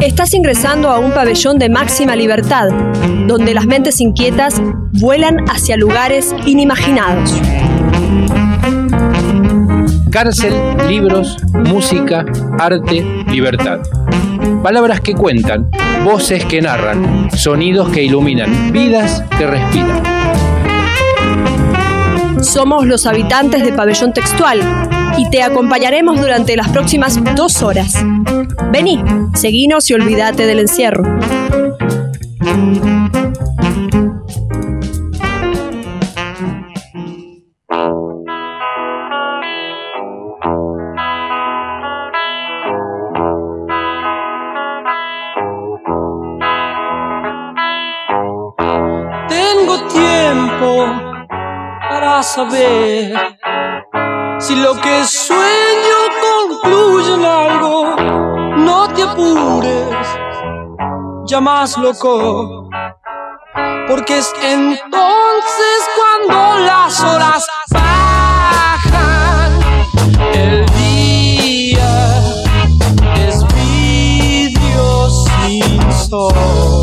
Estás ingresando a un pabellón de máxima libertad, donde las mentes inquietas vuelan hacia lugares inimaginados. Cárcel, libros, música, arte, libertad. Palabras que cuentan, voces que narran, sonidos que iluminan, vidas que respiran. Somos los habitantes de Pabellón Textual y te acompañaremos durante las próximas dos horas. Vení, seguinos y olvídate del encierro. Sueño concluye en algo. No te apures, ya más loco, porque es entonces cuando las horas bajan. El día es vidrio sin sol.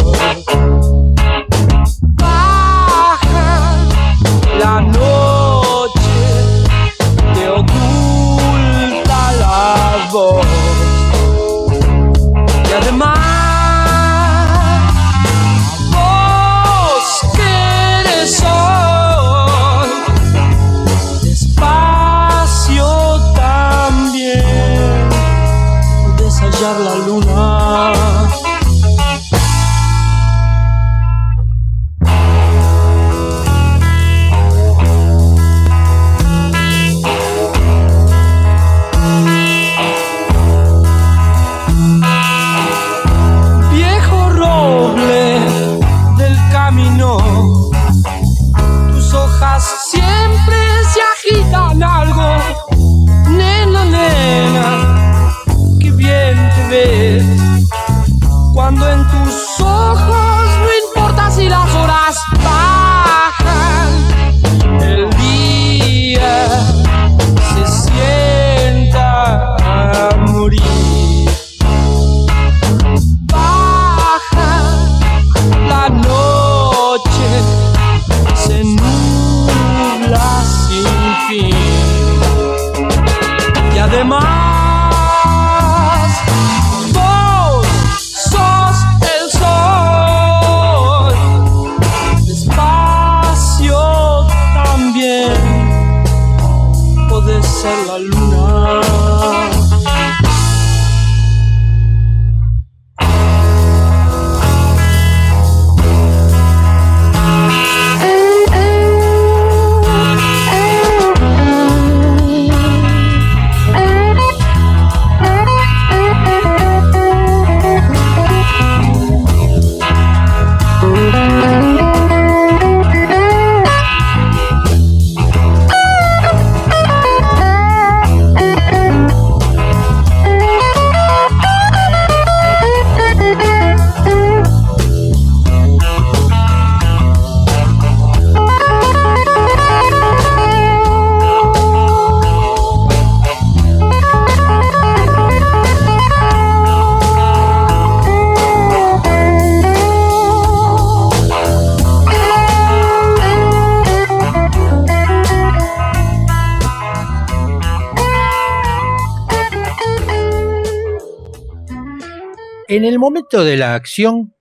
En el momento de la acción,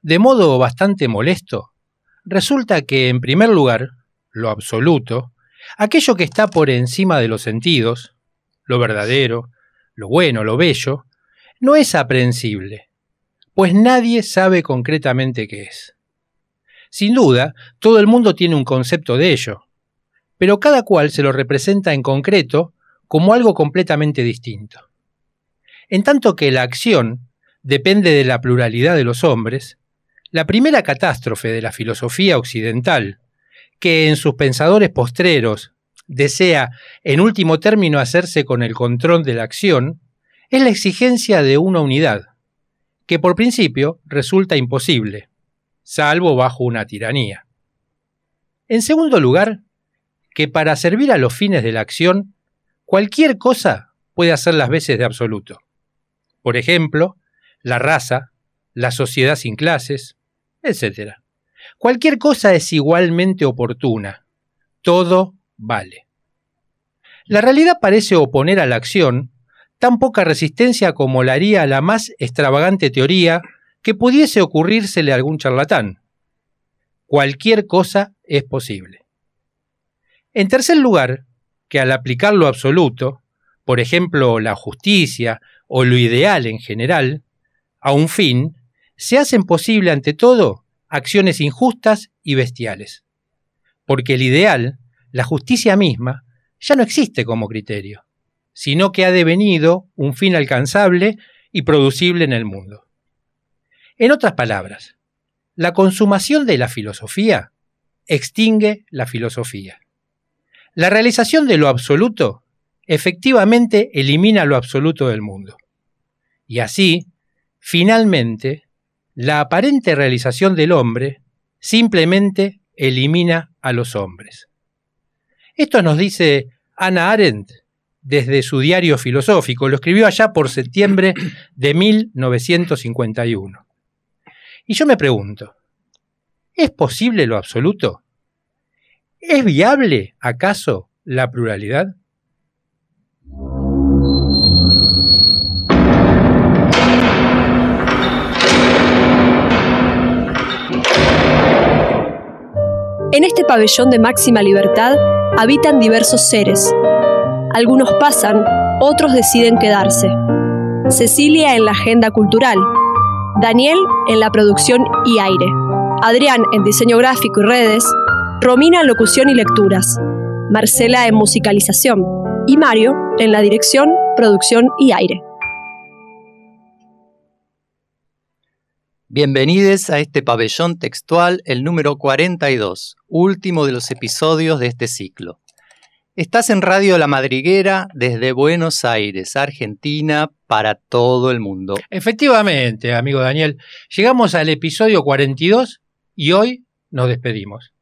de modo bastante molesto, resulta que, en primer lugar, lo absoluto, aquello que está por encima de los sentidos, lo verdadero, lo bueno, lo bello, no es aprehensible, pues nadie sabe concretamente qué es. Sin duda, todo el mundo tiene un concepto de ello, pero cada cual se lo representa en concreto como algo completamente distinto. En tanto que la acción depende de la pluralidad de los hombres, la primera catástrofe de la filosofía occidental, que en sus pensadores postreros desea en último término hacerse con el control de la acción, es la exigencia de una unidad, que por principio resulta imposible, salvo bajo una tiranía. En segundo lugar, que para servir a los fines de la acción, cualquier cosa puede hacer las veces de absoluto. por ejemplo, la raza, la sociedad sin clases, etc. Cualquier cosa es igualmente oportuna. Todo vale. La realidad parece oponer a la acción tan poca resistencia como la haría la más extravagante teoría que pudiese ocurrírsele a algún charlatán. Cualquier cosa es posible. En tercer lugar, que al aplicar lo absoluto, por ejemplo la justicia o lo ideal en general, a un fin, se hacen posible ante todo acciones injustas y bestiales. Porque el ideal, la justicia misma, ya no existe como criterio, sino que ha devenido un fin alcanzable y producible en el mundo. En otras palabras, la consumación de la filosofía extingue la filosofía. La realización de lo absoluto efectivamente elimina lo absoluto del mundo. Y así, finalmente, la aparente realización del hombre simplemente elimina a los hombres. Esto nos dice Anna Arendt desde su diario filosófico, lo escribió allá por septiembre de 1951. Y yo me pregunto, ¿es posible lo absoluto? ¿Es viable, acaso, la pluralidad? En este pabellón de máxima libertad habitan diversos seres. Algunos pasan, otros deciden quedarse. Cecilia en la agenda cultural, Daniel en la producción y aire, Adrián en diseño gráfico y redes, Romina en locución y lecturas, Marcela en musicalización y Mario en la dirección, producción y aire. Bienvenidos a este pabellón textual, el número 42, último de los episodios de este ciclo. Estás en Radio La Madriguera desde Buenos Aires, Argentina, para todo el mundo. Efectivamente, amigo Daniel, llegamos al episodio 42 y hoy nos despedimos.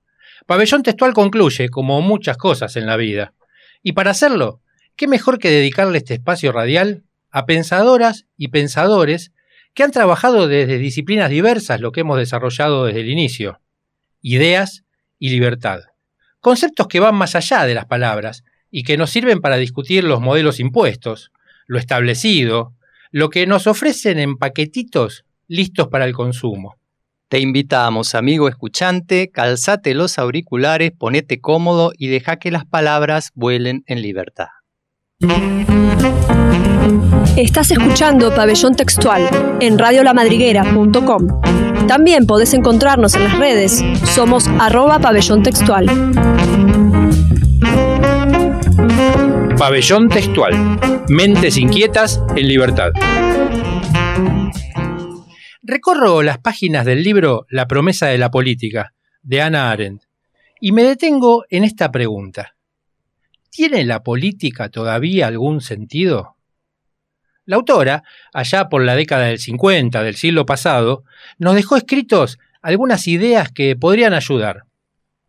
Pabellón Textual concluye, como muchas cosas en la vida, y para hacerlo, ¿qué mejor que dedicarle este espacio radial a pensadoras y pensadores que han trabajado desde disciplinas diversas, lo que hemos desarrollado desde el inicio. Ideas y libertad. Conceptos que van más allá de las palabras y que nos sirven para discutir los modelos impuestos, lo establecido, lo que nos ofrecen en paquetitos listos para el consumo. Te invitamos, amigo escuchante, calzate los auriculares, ponete cómodo y deja que las palabras vuelen en libertad. Estás escuchando Pabellón Textual en radiolamadriguera.com. También podés encontrarnos en las redes. Somos arroba pabellón textual. Pabellón Textual. Mentes inquietas en libertad. Recorro las páginas del libro La promesa de la política, de Ana Arendt, y me detengo en esta pregunta. ¿Tiene la política todavía algún sentido? La autora, allá por la década del 50 del siglo pasado, nos dejó escritos algunas ideas que podrían ayudar,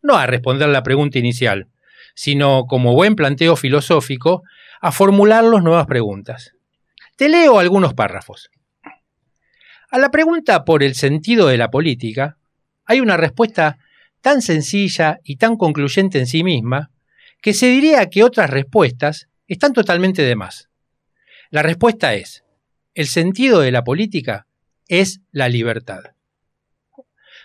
no a responder la pregunta inicial, sino como buen planteo filosófico, a formularlos nuevas preguntas. Te leo algunos párrafos. A la pregunta por el sentido de la política, hay una respuesta tan sencilla y tan concluyente en sí misma, que se diría que otras respuestas están totalmente de más. La respuesta es, el sentido de la política es la libertad.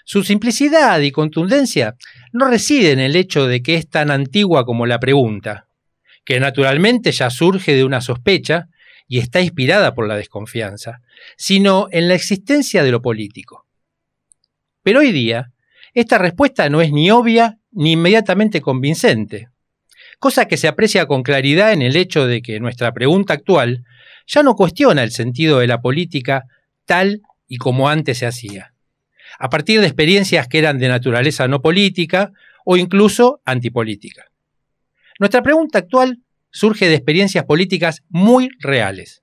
Su simplicidad y contundencia no reside en el hecho de que es tan antigua como la pregunta, que naturalmente ya surge de una sospecha y está inspirada por la desconfianza, sino en la existencia de lo político. Pero hoy día, esta respuesta no es ni obvia ni inmediatamente convincente, cosa que se aprecia con claridad en el hecho de que nuestra pregunta actual ya no cuestiona el sentido de la política tal y como antes se hacía, a partir de experiencias que eran de naturaleza no política o incluso antipolítica. Nuestra pregunta actual surge de experiencias políticas muy reales,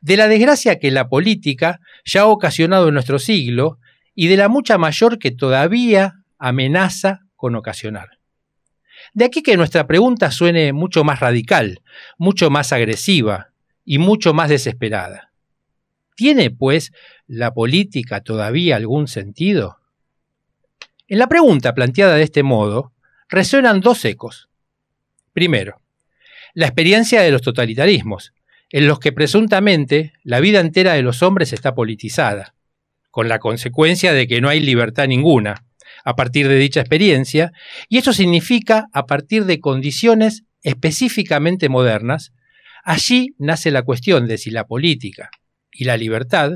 de la desgracia que la política ya ha ocasionado en nuestro siglo y de la mucha mayor que todavía amenaza con ocasionar. De aquí que nuestra pregunta suene mucho más radical, mucho más agresiva, y mucho más desesperada. ¿Tiene, pues, la política todavía algún sentido? En la pregunta planteada de este modo, resuenan dos ecos. Primero, la experiencia de los totalitarismos, en los que presuntamente la vida entera de los hombres está politizada, con la consecuencia de que no hay libertad ninguna a partir de dicha experiencia, y esto significa a partir de condiciones específicamente modernas, allí nace la cuestión de si la política y la libertad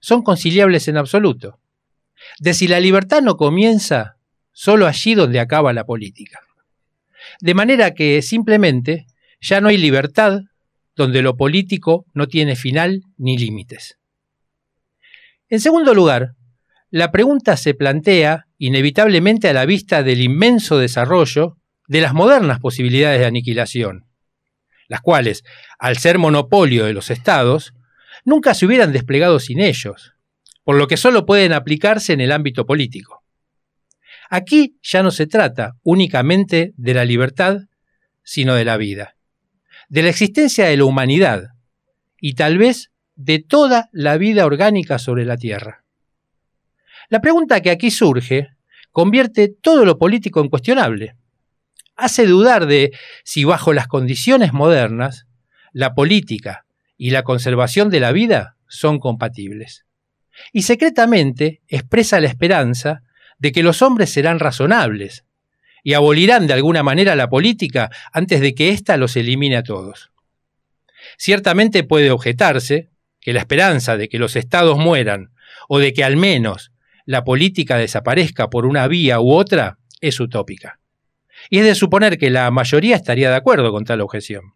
son conciliables en absoluto, de si la libertad no comienza solo allí donde acaba la política. De manera que simplemente ya no hay libertad donde lo político no tiene final ni límites. En segundo lugar, la pregunta se plantea inevitablemente a la vista del inmenso desarrollo de las modernas posibilidades de aniquilación, las cuales, al ser monopolio de los estados, nunca se hubieran desplegado sin ellos, por lo que solo pueden aplicarse en el ámbito político. Aquí ya no se trata únicamente de la libertad, sino de la vida, de la existencia de la humanidad y tal vez de toda la vida orgánica sobre la Tierra. La pregunta que aquí surge convierte todo lo político en cuestionable. Hace dudar de si bajo las condiciones modernas la política y la conservación de la vida son compatibles. Y secretamente expresa la esperanza de que los hombres serán razonables y abolirán de alguna manera la política antes de que ésta los elimine a todos. Ciertamente puede objetarse que la esperanza de que los estados mueran o de que al menos la política desaparezca por una vía u otra es utópica. Y es de suponer que la mayoría estaría de acuerdo con tal objeción.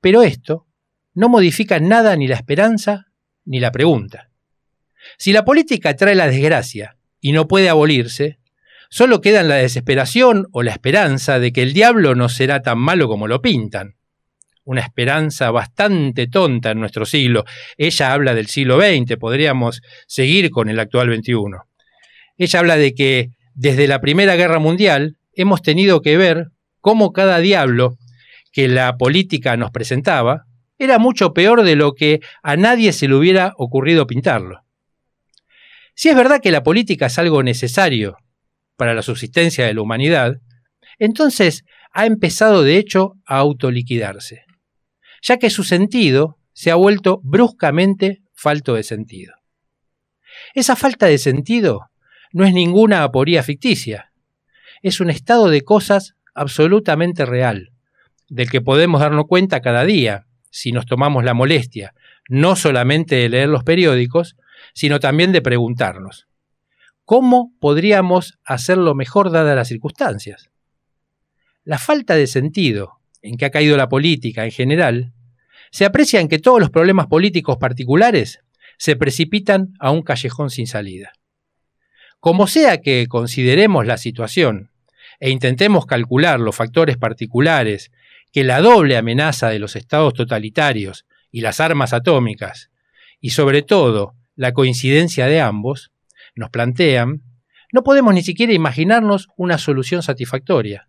Pero esto no modifica nada ni la esperanza ni la pregunta. Si la política trae la desgracia y no puede abolirse, solo quedan la desesperación o la esperanza de que el diablo no será tan malo como lo pintan, una esperanza bastante tonta en nuestro siglo. Ella habla del siglo XX, podríamos seguir con el actual XXI. Ella habla de que desde la Primera Guerra Mundial hemos tenido que ver cómo cada diablo que la política nos presentaba era mucho peor de lo que a nadie se le hubiera ocurrido pintarlo. Si es verdad que la política es algo necesario para la subsistencia de la humanidad, entonces ha empezado de hecho a autoliquidarse ya que su sentido se ha vuelto bruscamente falto de sentido. Esa falta de sentido no es ninguna aporía ficticia, es un estado de cosas absolutamente real, del que podemos darnos cuenta cada día, si nos tomamos la molestia, no solamente de leer los periódicos, sino también de preguntarnos, ¿cómo podríamos hacerlo mejor dadas las circunstancias? La falta de sentido en que ha caído la política en general se aprecia en que todos los problemas políticos particulares se precipitan a un callejón sin salida. Como sea que consideremos la situación e intentemos calcular los factores particulares que la doble amenaza de los estados totalitarios y las armas atómicas, y sobre todo la coincidencia de ambos, nos plantean, no podemos ni siquiera imaginarnos una solución satisfactoria,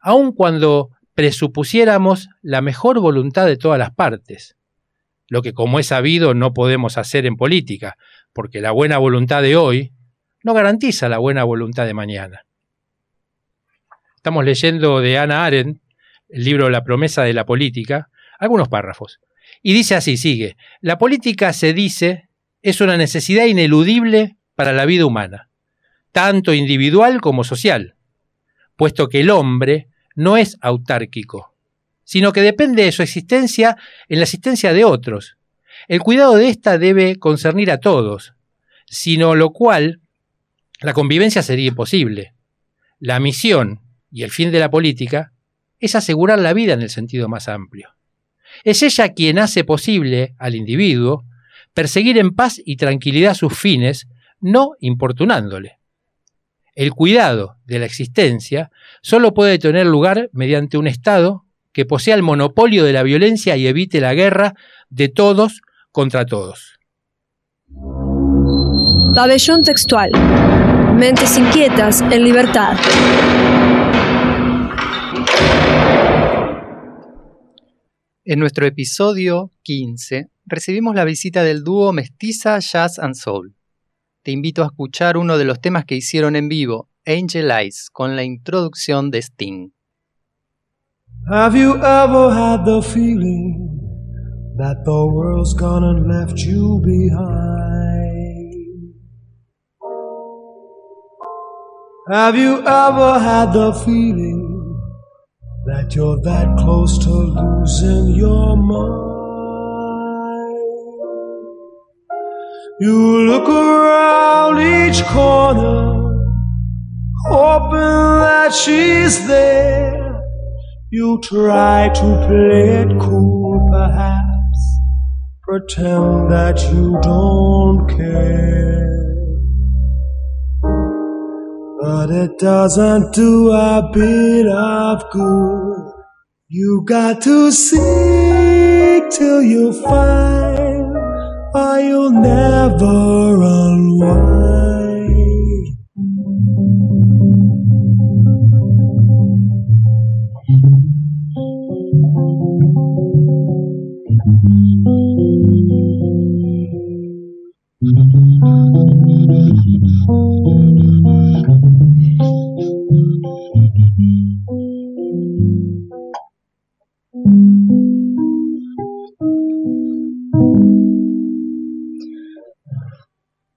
aun cuando presupusiéramos la mejor voluntad de todas las partes, lo que como es sabido no podemos hacer en política, porque la buena voluntad de hoy no garantiza la buena voluntad de mañana. Estamos leyendo de Ana Arendt, el libro La promesa de la política, algunos párrafos. Y dice así, sigue, la política se dice es una necesidad ineludible para la vida humana, tanto individual como social, puesto que el hombre no es autárquico, sino que depende de su existencia en la existencia de otros. El cuidado de ésta debe concernir a todos, sino lo cual la convivencia sería imposible. La misión y el fin de la política es asegurar la vida en el sentido más amplio. Es ella quien hace posible al individuo perseguir en paz y tranquilidad sus fines, no importunándole. El cuidado de la existencia solo puede tener lugar mediante un Estado que posea el monopolio de la violencia y evite la guerra de todos contra todos. Pabellón textual. Mentes inquietas en libertad. En nuestro episodio 15 recibimos la visita del dúo Mestiza Jazz and Soul. Te invito a escuchar uno de los temas que hicieron en vivo, Angel Eyes, con la introducción de Sting. Have you ever had the feeling that the world's gone and left you behind? Have you ever had the feeling that you're that close to losing your mind? You look around each corner, hoping that she's there. You try to play it cool, perhaps, pretend that you don't care. But it doesn't do a bit of good. You got to seek till you find I'll never unwind.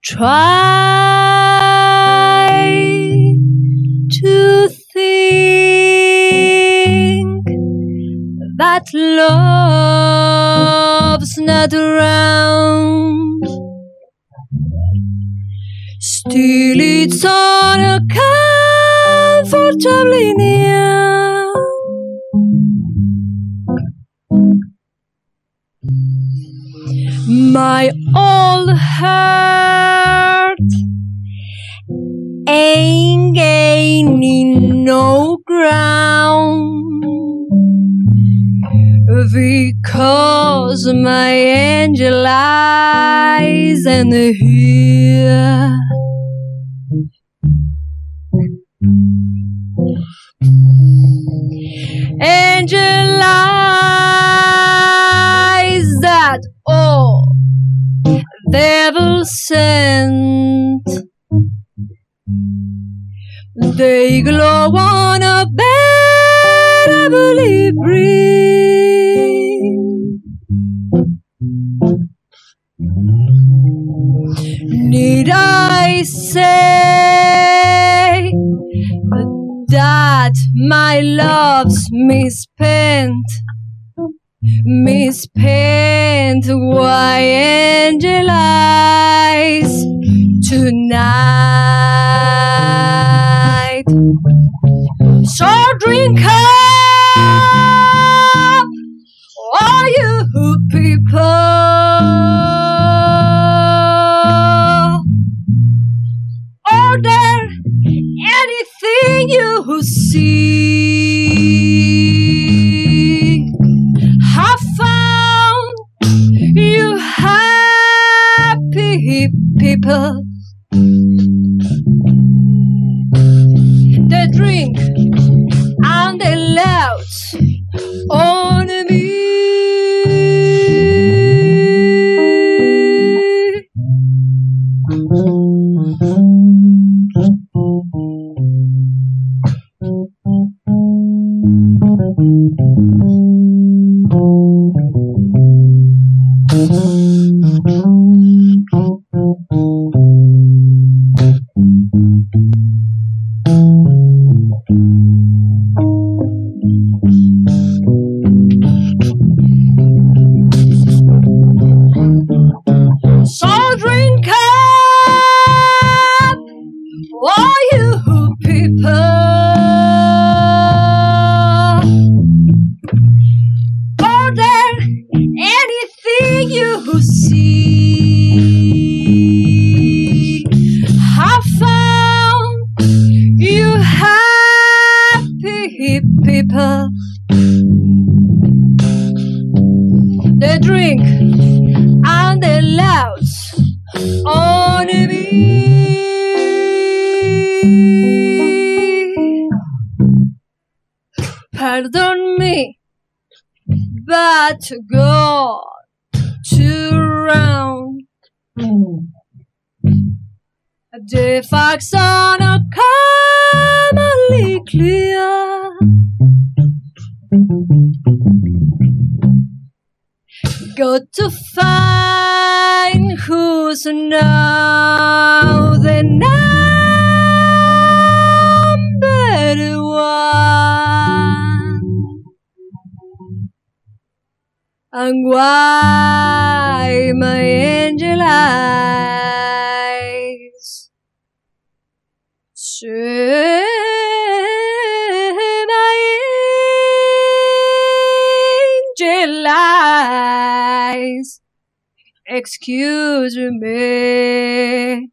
Try to think that love's not around. Still, it's on comfortably near. My old heart ain't gaining no ground because my angel eyes and here. Angel eyes that all devil sent. They glow on a bearably green. Need I say that my love's misspent? Misspent, why angel eyes tonight? So drink up, all you people. Order anything you see. Day on a commonly clear. Go to find who's now the number one. And why my excuse me.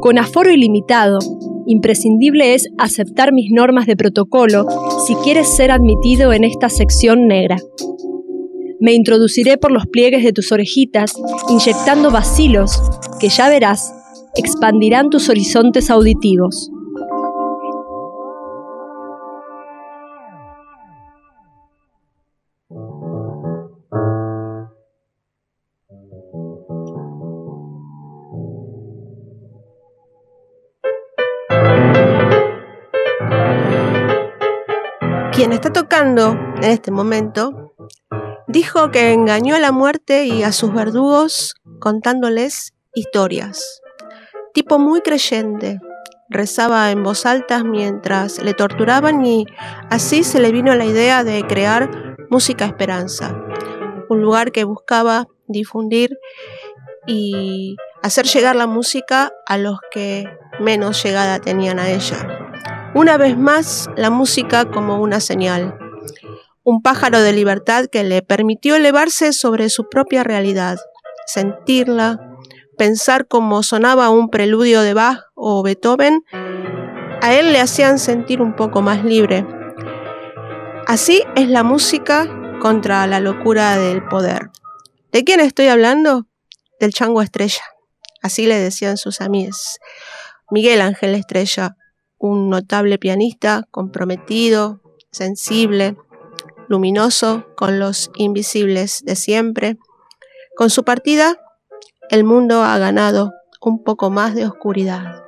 Con aforo ilimitado, imprescindible es aceptar mis normas de protocolo si quieres ser admitido en esta sección negra. Me introduciré por los pliegues de tus orejitas, inyectando vacilos que ya verás expandirán tus horizontes auditivos. Quien está tocando en este momento dijo que engañó a la muerte y a sus verdugos contándoles historias. Tipo muy creyente, rezaba en voz alta mientras le torturaban y así se le vino la idea de crear Música Esperanza, un lugar que buscaba difundir y hacer llegar la música a los que menos llegada tenían a ella. Una vez más, la música como una señal, un pájaro de libertad que le permitió elevarse sobre su propia realidad, sentirla, pensar cómo sonaba un preludio de Bach o Beethoven, a él le hacían sentir un poco más libre. Así es la música contra la locura del poder. ¿De quién estoy hablando? Del chango estrella. Así le decían sus amigos. Miguel Ángel Estrella, un notable pianista comprometido, sensible, luminoso con los invisibles de siempre. Con su partida, el mundo ha ganado un poco más de oscuridad.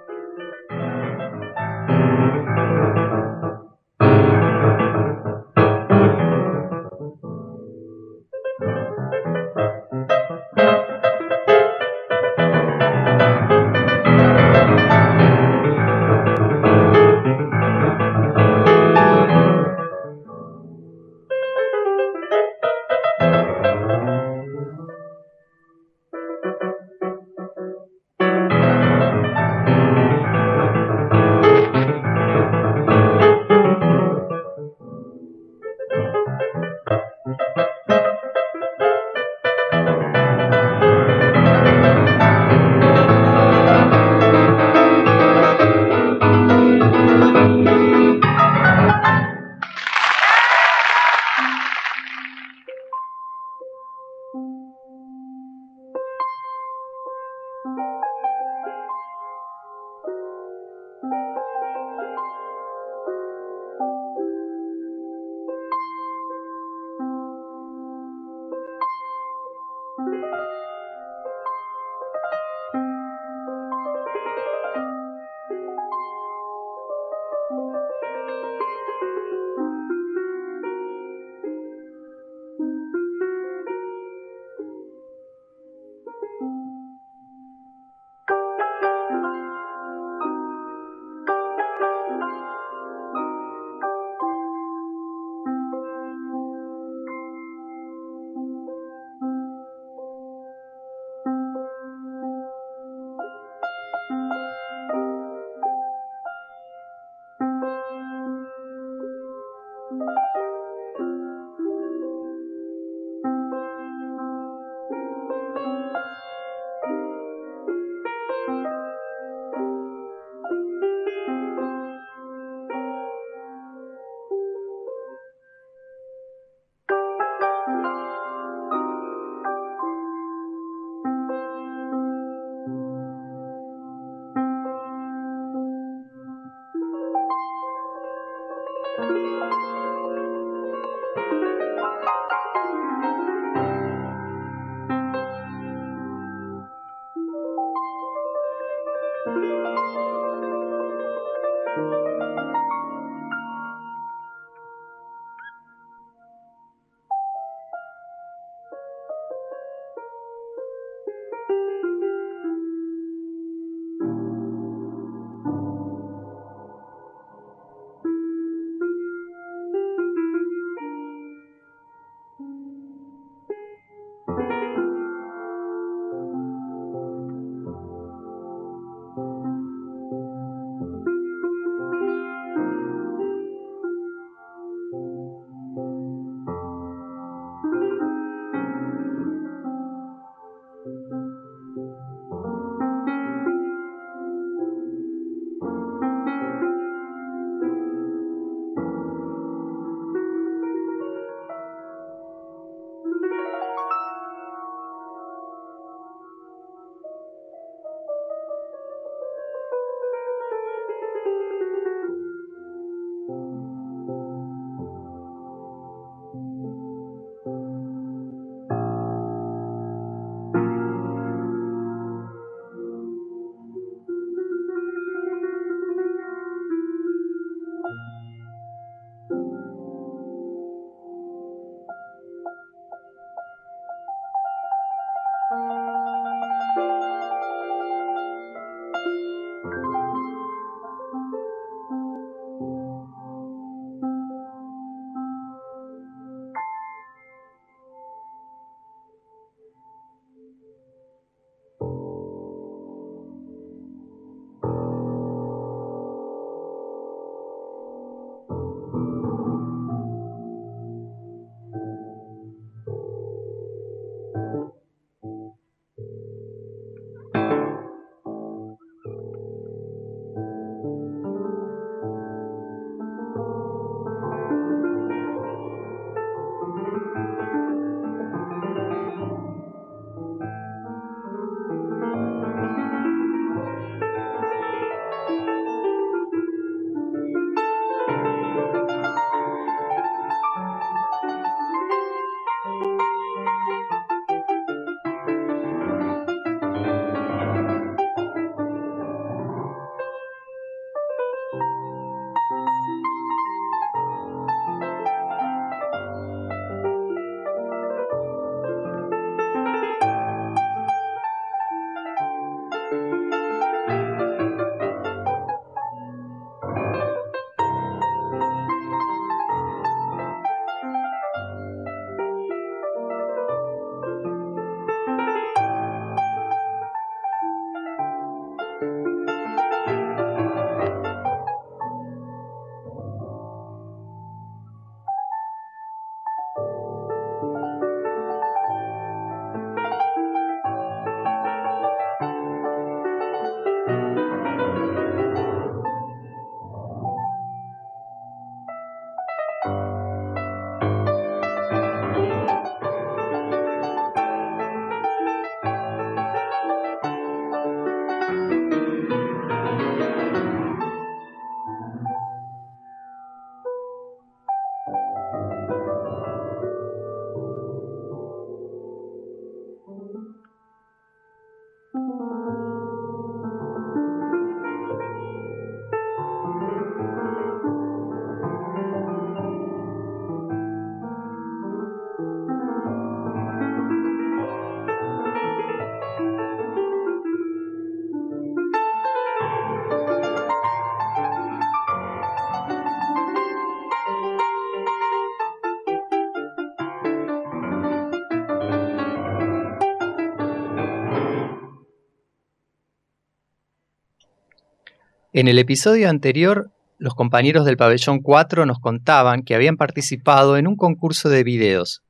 En el episodio anterior, los compañeros del pabellón 4 nos contaban que habían participado en un concurso de videos,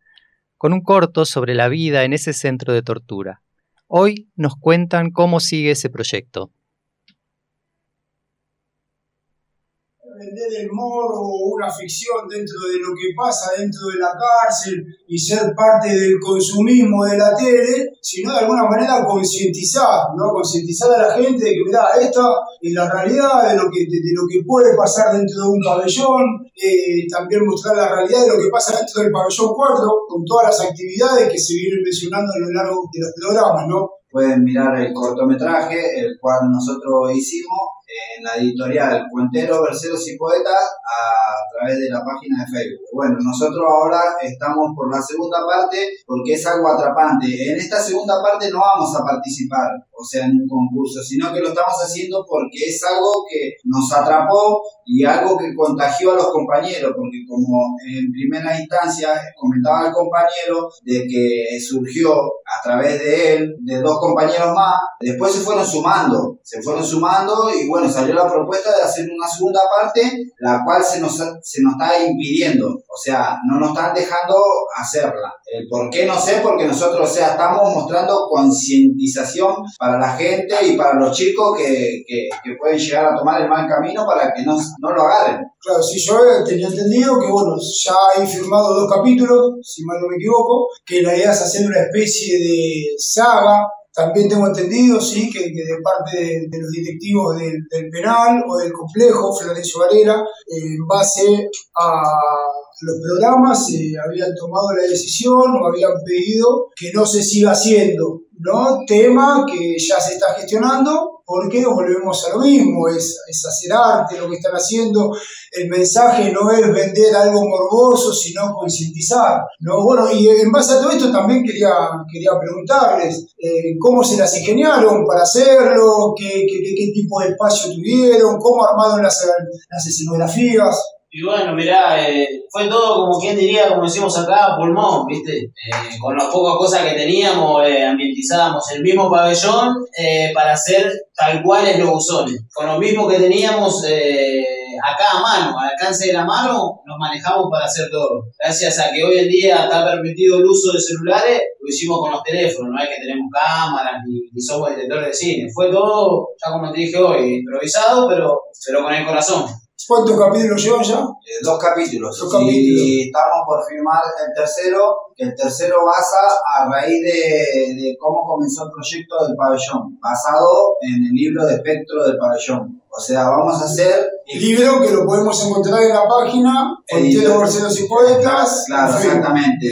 con un corto sobre la vida en ese centro de tortura. Hoy nos cuentan cómo sigue ese proyecto. Morbo o una ficción dentro de lo que pasa dentro de la cárcel y ser parte del consumismo de la tele, sino de alguna manera concientizar, ¿no? Concientizar a la gente de que, mira, esta es la realidad de lo que, de, lo que puede pasar dentro de un pabellón, eh, también mostrar la realidad de lo que pasa dentro del pabellón 4, con todas las actividades que se vienen mencionando a lo largo de los programas, ¿no? Pueden mirar el cortometraje, el cual nosotros hicimos, en la editorial Cuenteros, Verseros y Poetas a través de la página de Facebook. Bueno, nosotros ahora estamos por la segunda parte porque es algo atrapante. En esta segunda parte no vamos a participar, o sea, en un concurso, sino que lo estamos haciendo porque es algo que nos atrapó y algo que contagió a los compañeros, porque como en primera instancia comentaba el compañero de que surgió a través de él, de dos compañeros más, después se fueron sumando, se fueron sumando y bueno, salió la propuesta de hacer una segunda parte, la cual se nos, se nos está impidiendo, o sea, no nos están dejando hacerla. El por qué no sé, porque nosotros, o sea, estamos mostrando concientización para la gente y para los chicos que, que, pueden llegar a tomar el mal camino para que no, no lo agarren. Claro, sí, yo tenía entendido que, bueno, ya hay firmado dos capítulos, si mal no me equivoco, que la idea es hacer una especie de saga también tengo entendido, sí, que, de parte de, los directivos del, penal o del complejo, Florencio Valera, eh, en base a los programas, se habían tomado la decisión o habían pedido que no se siga haciendo, ¿no? Tema que ya se está gestionando, porque volvemos a lo mismo, es, es, hacer arte lo que están haciendo, el mensaje no es vender algo morboso, sino concientizar, ¿no? Bueno, y en base a todo esto también quería, quería preguntarles eh, cómo se las ingeniaron para hacerlo, qué, qué, qué, tipo de espacio tuvieron, cómo armaron las, las escenografías. Y bueno, mirá, eh, fue todo como quien diría, como decimos acá, pulmón, ¿viste? Eh, con las pocas cosas que teníamos, eh, ambientizábamos el mismo pabellón para hacer tal cual es los buzones. Con lo mismo que teníamos acá a mano, al alcance de la mano, nos manejamos para hacer todo. Gracias a que hoy en día está permitido el uso de celulares, lo hicimos con los teléfonos, no es que tenemos cámaras ni, ni somos detectores de cine. Fue todo, ya como te dije hoy, improvisado, pero, pero con el corazón. ¿Cuántos capítulos llevan ya? Eh, dos capítulos. Y estamos por firmar el tercero, que el tercero basa a raíz de, cómo comenzó el proyecto del pabellón, basado en el libro de espectro del pabellón. O sea, vamos a hacer... El libro que lo podemos encontrar en la página, Entiendo Barcelos y Poetas. Claro, exactamente,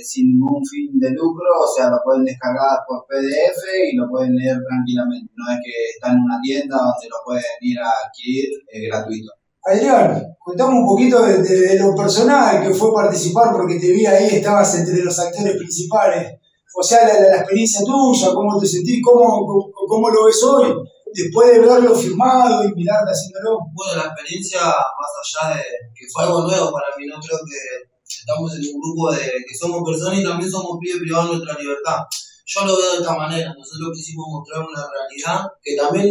eh, sin ningún fin de lucro, o sea, lo pueden descargar por PDF y lo pueden leer tranquilamente. No es que está en una tienda donde lo pueden ir a adquirir eh, gratuito. Adrián, contame un poquito de, lo personal que fue participar, porque te vi ahí, estabas entre los actores principales. O sea, la, la experiencia tuya, cómo te sentís, cómo, cómo lo ves hoy después de verlo firmado y mirarte haciéndolo? Bueno, la experiencia, más allá de que fue algo nuevo para mí, no creo que estamos en un grupo de que somos personas y también somos pibes privados de nuestra libertad. Yo lo veo de esta manera, nosotros quisimos mostrar una realidad que también,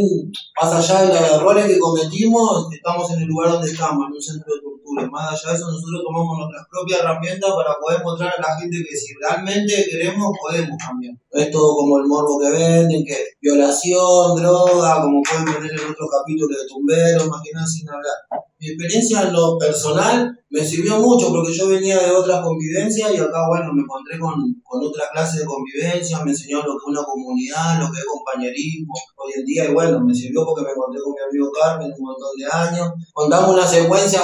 más allá de los errores que cometimos, estamos en el lugar donde estamos, en un centro de tortura. Más allá de eso, nosotros tomamos nuestras propias herramientas para poder mostrar a la gente que si realmente queremos, podemos cambiar. es todo como el morbo que venden, que violación, droga, como pueden ver en otros capítulos de Tumbero, más que nada sin hablar. Mi experiencia en lo personal me sirvió mucho porque yo venía de otras convivencias y acá, bueno, me encontré con, con otra clase de convivencia, me enseñó lo que es una comunidad, lo que es compañerismo hoy en día y bueno, me sirvió porque me encontré con mi amigo Carmen un montón de años. Contamos una secuencia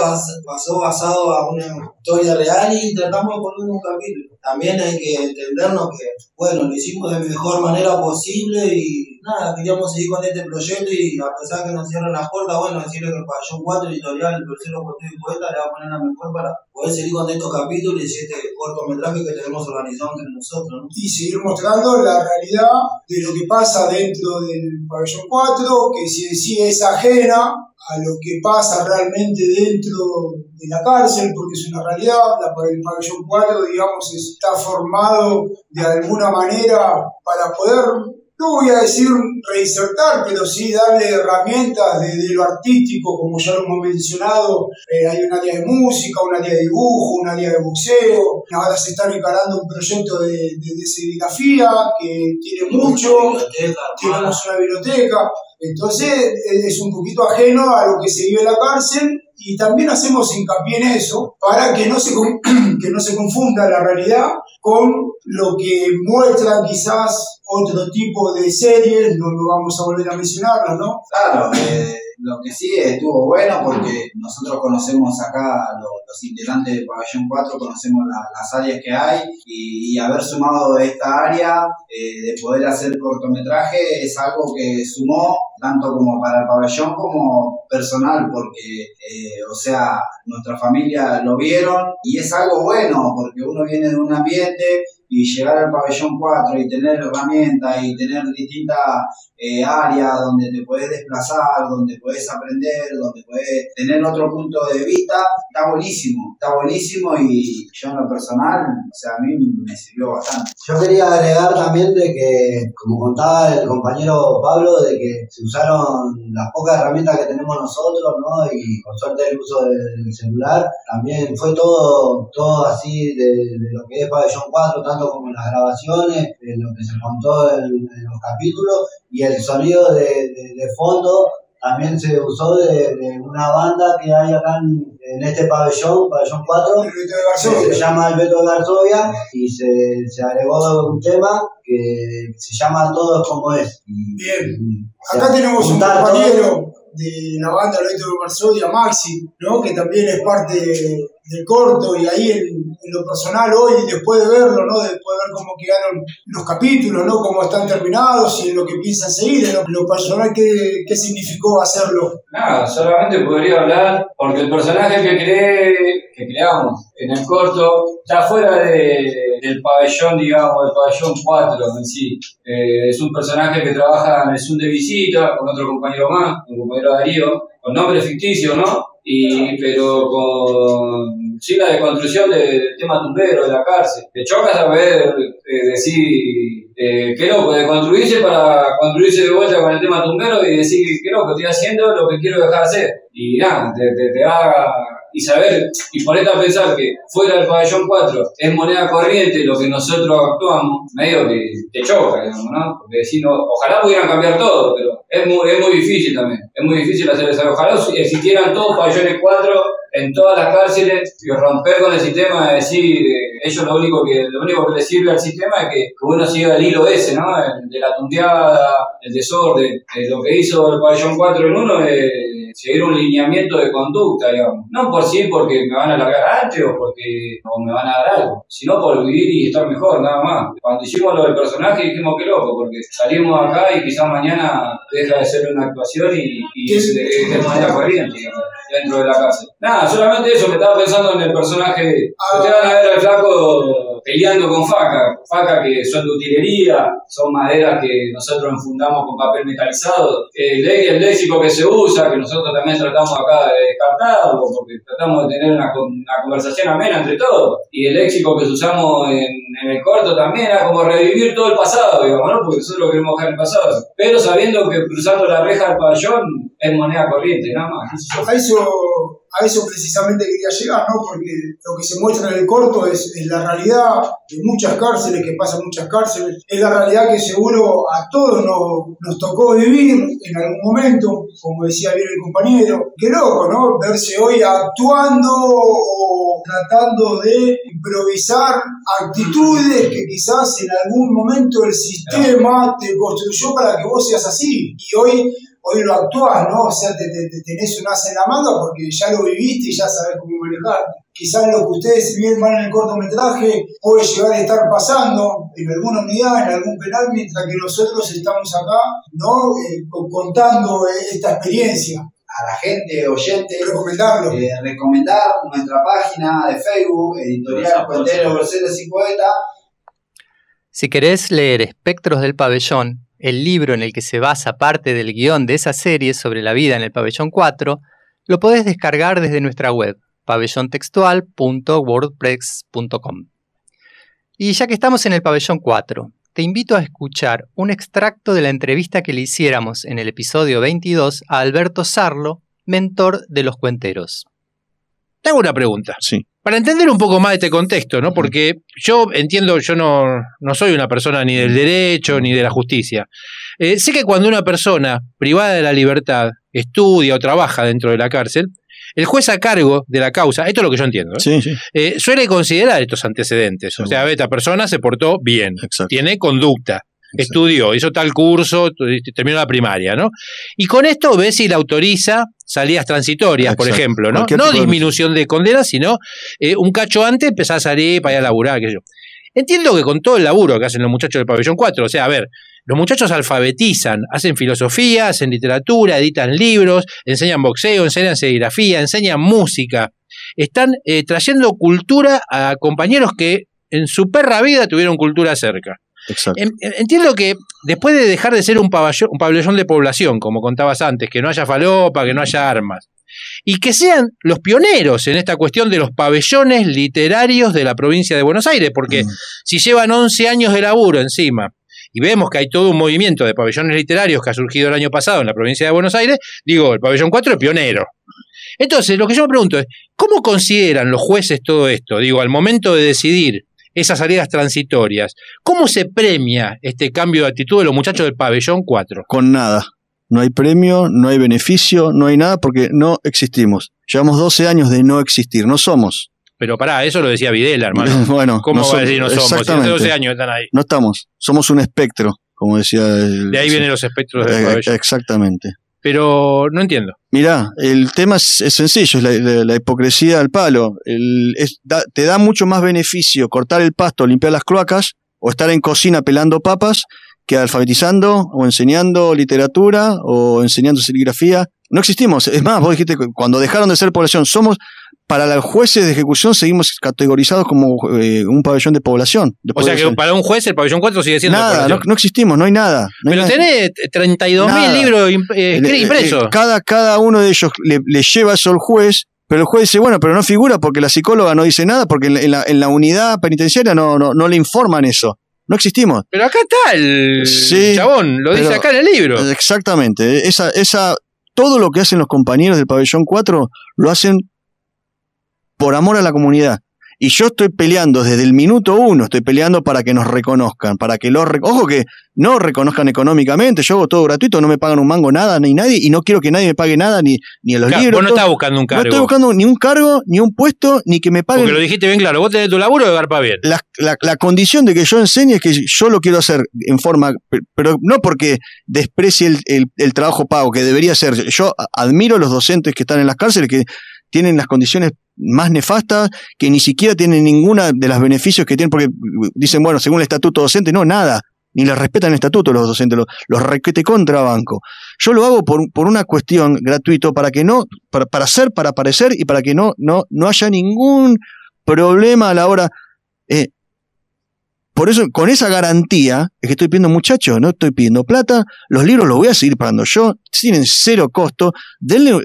basó basado a una historia real y tratamos de poner un capítulo. También hay que entendernos que, bueno, lo hicimos de mejor manera posible y nada, queríamos seguir con este proyecto y a pesar que nos cierran las puertas, bueno, decirle que el pabellón 4 editorial, el tercero portero y poeta le va a poner la mejor para poder seguir con estos capítulos y este cortometraje que tenemos organizado entre nosotros. ¿no? Y seguir mostrando la realidad de lo que pasa dentro del pabellón 4, que si decía es ajena a lo que pasa realmente dentro de la cárcel, porque es una realidad, la, el pabellón 4, digamos, está formado de alguna manera para poder no voy a decir reinsertar, pero sí darle herramientas de, de lo artístico, como ya lo hemos mencionado, eh, hay un área de música, un área de dibujo, un área de boxeo, ahora se está encarando un proyecto de, de, de serigrafía que tiene mucho, tenemos una biblioteca, entonces eh, es un poquito ajeno a lo que se vive en la cárcel y también hacemos hincapié en eso para que no se, que no se confunda la realidad con lo que muestran quizás otro tipo de series, no lo vamos a volver a mencionarlas, ¿no? Claro, eh, lo que sí estuvo bueno porque nosotros conocemos acá, los, los integrantes del pabellón 4, conocemos la- las áreas que hay y, y haber sumado esta área eh, de poder hacer cortometraje es algo que sumó tanto como para el pabellón como personal porque, eh, o sea, nuestra familia lo vieron y es algo bueno porque uno viene de un ambiente y llegar al pabellón 4 y tener herramientas y tener distintas eh, áreas donde te puedes desplazar, donde puedes aprender, donde puedes tener otro punto de vista, está buenísimo, está buenísimo y yo en lo personal, o sea, a mí me sirvió bastante. Yo quería agregar también de que, como contaba el compañero Pablo, de que se usaron las pocas herramientas que tenemos nosotros, ¿no? Y con suerte el uso del celular, también fue todo, todo así de, de lo que es Pabellón 4, tanto como en las grabaciones, de lo que se contó en, en los capítulos, y el sonido de, de, de fondo también se usó de, de una banda que hay acá en, en este pabellón, pabellón 4, El Beto de que se llama el Beto de Varsovia y se, se agregó un tema que se llama Todo es como es. Y- Bien. y, Acá tenemos un juntar todo- compañero de la banda El Beto de Varsovia, Maxi, ¿no? que también es parte del corto y ahí en, lo personal hoy, después de verlo, ¿no? después de ver cómo quedaron los capítulos, ¿no? cómo están terminados y en lo que piensan seguir, en lo, lo personal, ¿qué, qué significó hacerlo? Nada, solamente podría hablar porque el personaje que creé, que creamos en el corto está fuera de, del pabellón, digamos, del pabellón 4 en sí. Eh, es un personaje que trabaja en el Zoom de visita con otro compañero más, un compañero Darío, con nombre ficticio, ¿no? Y, pero con sí la deconstrucción del tema tumbero de la cárcel. Te choca saber eh, decir eh, qué loco, de construirse para construirse de vuelta con el tema tumbero y decir qué loco, estoy haciendo lo que quiero dejar de hacer. Y nada, te, te, te haga y saber, y ponerte a pensar que fuera del pabellón 4 es moneda corriente lo que nosotros actuamos, medio que te choca, digamos, ¿no? Porque decir, no, ojalá pudieran cambiar todo, pero es muy, es muy difícil también, es muy difícil hacer eso. Ojalá existieran todos pabellones 4 en todas las cárceles y romper con el sistema de decir, eh, ellos lo único que lo único que les sirve al sistema es que, uno siga el hilo ese, ¿no? El de la tunteada, el desorden, eh, lo que hizo el pabellón 4 en uno es seguir un lineamiento de conducta, digamos. No por sí porque me van a largar antes o porque o me van a dar algo, sino por vivir y estar mejor, nada más. Cuando hicimos lo del personaje dijimos que loco, porque salimos acá y quizás mañana deja de ser una actuación y, y es de, manera corriente, digamos, dentro de la cárcel. Nada, solamente eso, me estaba pensando en el personaje. Ustedes van a ver al flaco peleando con faca, faca que son de utilería, son maderas que nosotros enfundamos con papel metalizado, el, el léxico que se usa, que nosotros también tratamos acá de descartarlo, porque tratamos de tener una, una conversación amena entre todos, y el léxico que usamos en, en, el corto también era como revivir todo el pasado, digamos, ¿no? porque nosotros queremos dejar el pasado, pero sabiendo que cruzando la reja del pabellón es moneda corriente, nada más. Eso, a eso precisamente quería llegar, ¿no? Porque lo que se muestra en el corto es, es, la realidad de muchas cárceles, que pasan muchas cárceles, es la realidad que seguro a todos nos, nos tocó vivir en algún momento, como decía bien el compañero. Qué loco, ¿no? Verse hoy actuando o tratando de improvisar actitudes que quizás en algún momento el sistema te construyó para que vos seas así. Y hoy hoy lo actuás, ¿no? O sea, te, te, te, tenés un as en la manga porque ya lo viviste y ya sabes cómo manejarte. Quizás lo que ustedes van en el cortometraje puede llegar a estar pasando en alguna unidad, en algún penal, mientras que nosotros estamos acá, ¿no? Eh, contando esta experiencia. A la gente oyente, recomendarlo. Eh, recomendar nuestra página de Facebook, Editorial Cuentero, Verseros y Poeta. Si querés leer Espectros del Pabellón, el libro en el que se basa parte del guion de esa serie sobre la vida en el pabellón 4, lo podés descargar desde nuestra web, pabellontextual.wordpress.com. Y ya que estamos en el pabellón 4, te invito a escuchar un extracto de la entrevista que le hiciéramos en el episodio 22 a Alberto Sarlo, mentor de los cuenteros. Tengo una pregunta. Sí. Para entender un poco más este contexto, ¿no? Porque yo entiendo, yo no, no soy una persona ni del derecho ni de la justicia. Eh, sé que cuando una persona privada de la libertad estudia o trabaja dentro de la cárcel, el juez a cargo de la causa, esto es lo que yo entiendo, ¿eh? Sí, sí. Eh, suele considerar estos antecedentes. O sea, esta persona se portó bien, Exacto. tiene conducta, estudió, hizo tal curso, terminó la primaria, ¿no? Y con esto ve si le autoriza salidas transitorias, por ejemplo, ¿no? No disminución de condena, sino eh, un cacho antes empezar a salir para ir a laburar, qué sé yo. Entiendo que con todo el laburo que hacen los muchachos del pabellón 4, o sea, a ver, los muchachos alfabetizan, hacen filosofía, hacen literatura, editan libros, enseñan boxeo, enseñan serigrafía, enseñan música. Están eh, trayendo cultura a compañeros que en su perra vida tuvieron cultura cerca. Exacto. En- en- Entiendo que después de dejar de ser un pabellón, un pabellón de población, como contabas antes, que no haya falopa, que no haya armas, y que sean los pioneros en esta cuestión de los pabellones literarios de la provincia de Buenos Aires, porque Mm. si llevan 11 años de laburo encima y vemos que hay todo un movimiento de pabellones literarios que ha surgido el año pasado en la provincia de Buenos Aires, digo, el pabellón 4 es pionero. Entonces, lo que yo me pregunto es, ¿cómo consideran los jueces todo esto? Digo, al momento de decidir esas salidas transitorias, ¿cómo se premia este cambio de actitud de los muchachos del pabellón 4? Con nada. No hay premio, no hay beneficio, no hay nada porque no existimos. Llevamos 12 años de no existir, no somos. Pero pará, eso lo decía Videla, hermano. bueno, ¿Cómo no va a decir no somos? Hace Exactamente. 12 años están ahí. No estamos, somos un espectro, como decía el... De ahí vienen los espectros del Eh, pabellón. Exactamente. Pero no entiendo. Mirá, el tema es, sencillo, es la, hipocresía al palo. Te da mucho más beneficio cortar el pasto, limpiar las cloacas, o estar en cocina pelando papas, que alfabetizando, o enseñando literatura, o enseñando serigrafía. No existimos. Es más, vos dijiste que cuando dejaron de ser población, somos, para los jueces de ejecución, seguimos categorizados como eh, un pabellón de población. de O sea que para un juez el pabellón 4 sigue siendo Nada, no, existimos, no hay nada. no hay Pero nada. tenés 32.000 Nada. libros eh, impresos. cada, cada uno de ellos le, le lleva eso al juez, pero el juez dice, bueno, pero no figura porque la psicóloga no dice nada, porque en la, en la- unidad penitenciaria no, no, no le informan eso. No existimos. Pero acá está el Sí, chabón, lo dice acá en el libro. Exactamente. Esa, esa, todo lo que hacen los compañeros del pabellón 4 lo hacen por amor a la comunidad. Y yo estoy peleando desde el minuto uno, estoy peleando para que nos reconozcan, para que los... Ojo que no reconozcan económicamente, yo hago todo gratuito, no me pagan un mango nada, ni nadie, y no quiero que nadie me pague nada, ni, ni en los Claro, libros. vos no todo. estás buscando un No cargo. estoy buscando ni un cargo, ni un puesto, ni que me paguen. Porque lo dijiste bien claro, vos tenés tu laburo de garpa bien. La, la- la condición de que yo enseñe es que yo lo quiero hacer en forma, pe- pero no porque desprecie el, el- el trabajo pago, que debería ser. Yo a- admiro a los docentes que están en las cárceles, que tienen las condiciones más nefastas, que ni siquiera tienen ninguna de los beneficios que tienen, porque dicen, bueno, según el estatuto docente, no, nada. Ni les respetan el estatuto los docentes, los, los requete contrabanco. Yo lo hago por, por una cuestión gratuito para que no, para, para hacer, para aparecer y para que no, no, no haya ningún problema a la hora. eh, por eso, con esa garantía, es que estoy pidiendo, muchachos, no estoy pidiendo plata, los libros los voy a seguir pagando yo, tienen cero costo, denle,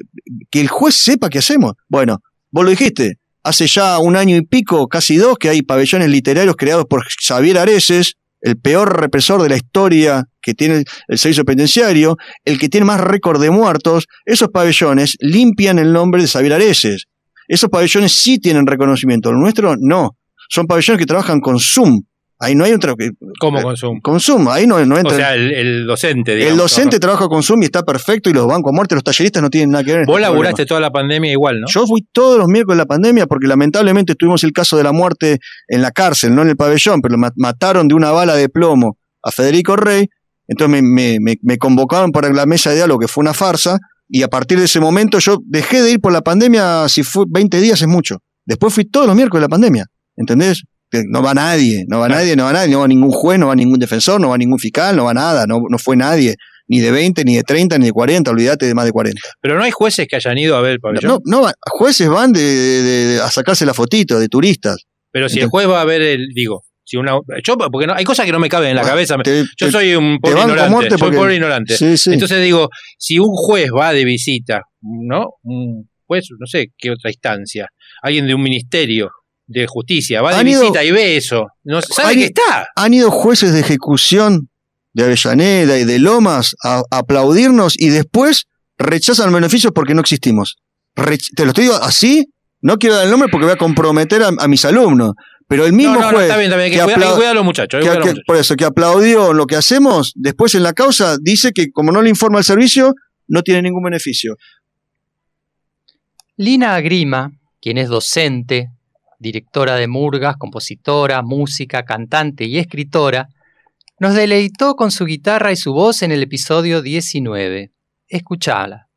que el juez sepa qué hacemos. Bueno, vos lo dijiste, hace ya un año y pico, casi dos, que hay pabellones literarios creados por Xavier Areces, el peor represor de la historia que tiene el servicio penitenciario, el que tiene más récord de muertos, esos pabellones limpian el nombre de Xavier Areces. Esos pabellones sí tienen reconocimiento, el nuestro no. Son pabellones que trabajan con Zoom. Ahí no hay otra. ¿Cómo con Zoom? Con Zoom, ahí no, no entra. O sea, el, el docente, el digamos. docente trabaja con Zoom y está perfecto y los bancos a muerte, los talleristas no tienen nada que ver. Vos este laburaste problema. toda la pandemia igual, ¿no? Yo fui todos los miércoles de la pandemia porque lamentablemente tuvimos el caso de la muerte en la cárcel, no en el pabellón, pero ma- mataron de una bala de plomo a Federico Rey. Entonces me, me- me- me convocaron para la mesa de diálogo, que fue una farsa, y a partir de ese momento yo dejé de ir por la pandemia, si fue 20 días es mucho. Después fui todos los miércoles de la pandemia, ¿entendés? No va nadie, no va nadie, no va nadie, no va ningún juez, no va ningún defensor, no va ningún fiscal, no va nada, no, no fue nadie, ni de 20, ni de 30, ni de 40, olvídate de más de 40. Pero no hay jueces que hayan ido a ver el pabellón. No, no, jueces van de, de- de- a sacarse la fotito de turistas. Pero si el juez va a ver el, digo, si una, yo porque no, hay cosas que no me caben en la Ah, cabeza. te- yo te- soy un pobre ignorante, muerte soy porque- pobre ignorante. Sí, sí. Entonces digo, si un juez va de visita, ¿no? Un juez, no sé qué otra instancia, alguien de un ministerio de justicia, va de ido- visita y ve eso. No, sabe Han- que está. Han ido jueces de ejecución de Avellaneda y de Lomas a, a aplaudirnos y después rechazan beneficios porque no existimos. Rech- te lo estoy diciendo así, no quiero dar el nombre porque voy a comprometer a, a mis alumnos. Pero el mismo no, juez está bien, está bien, hay que, a los muchachos. que a los por eso, que aplaudió lo que hacemos, después en la causa dice que como no le informa al servicio, no tiene ningún beneficio. Lina Agrima, quien es docente, directora de murgas, compositora, música, cantante y escritora, nos deleitó con su guitarra y su voz en el episodio 19. Escuchala.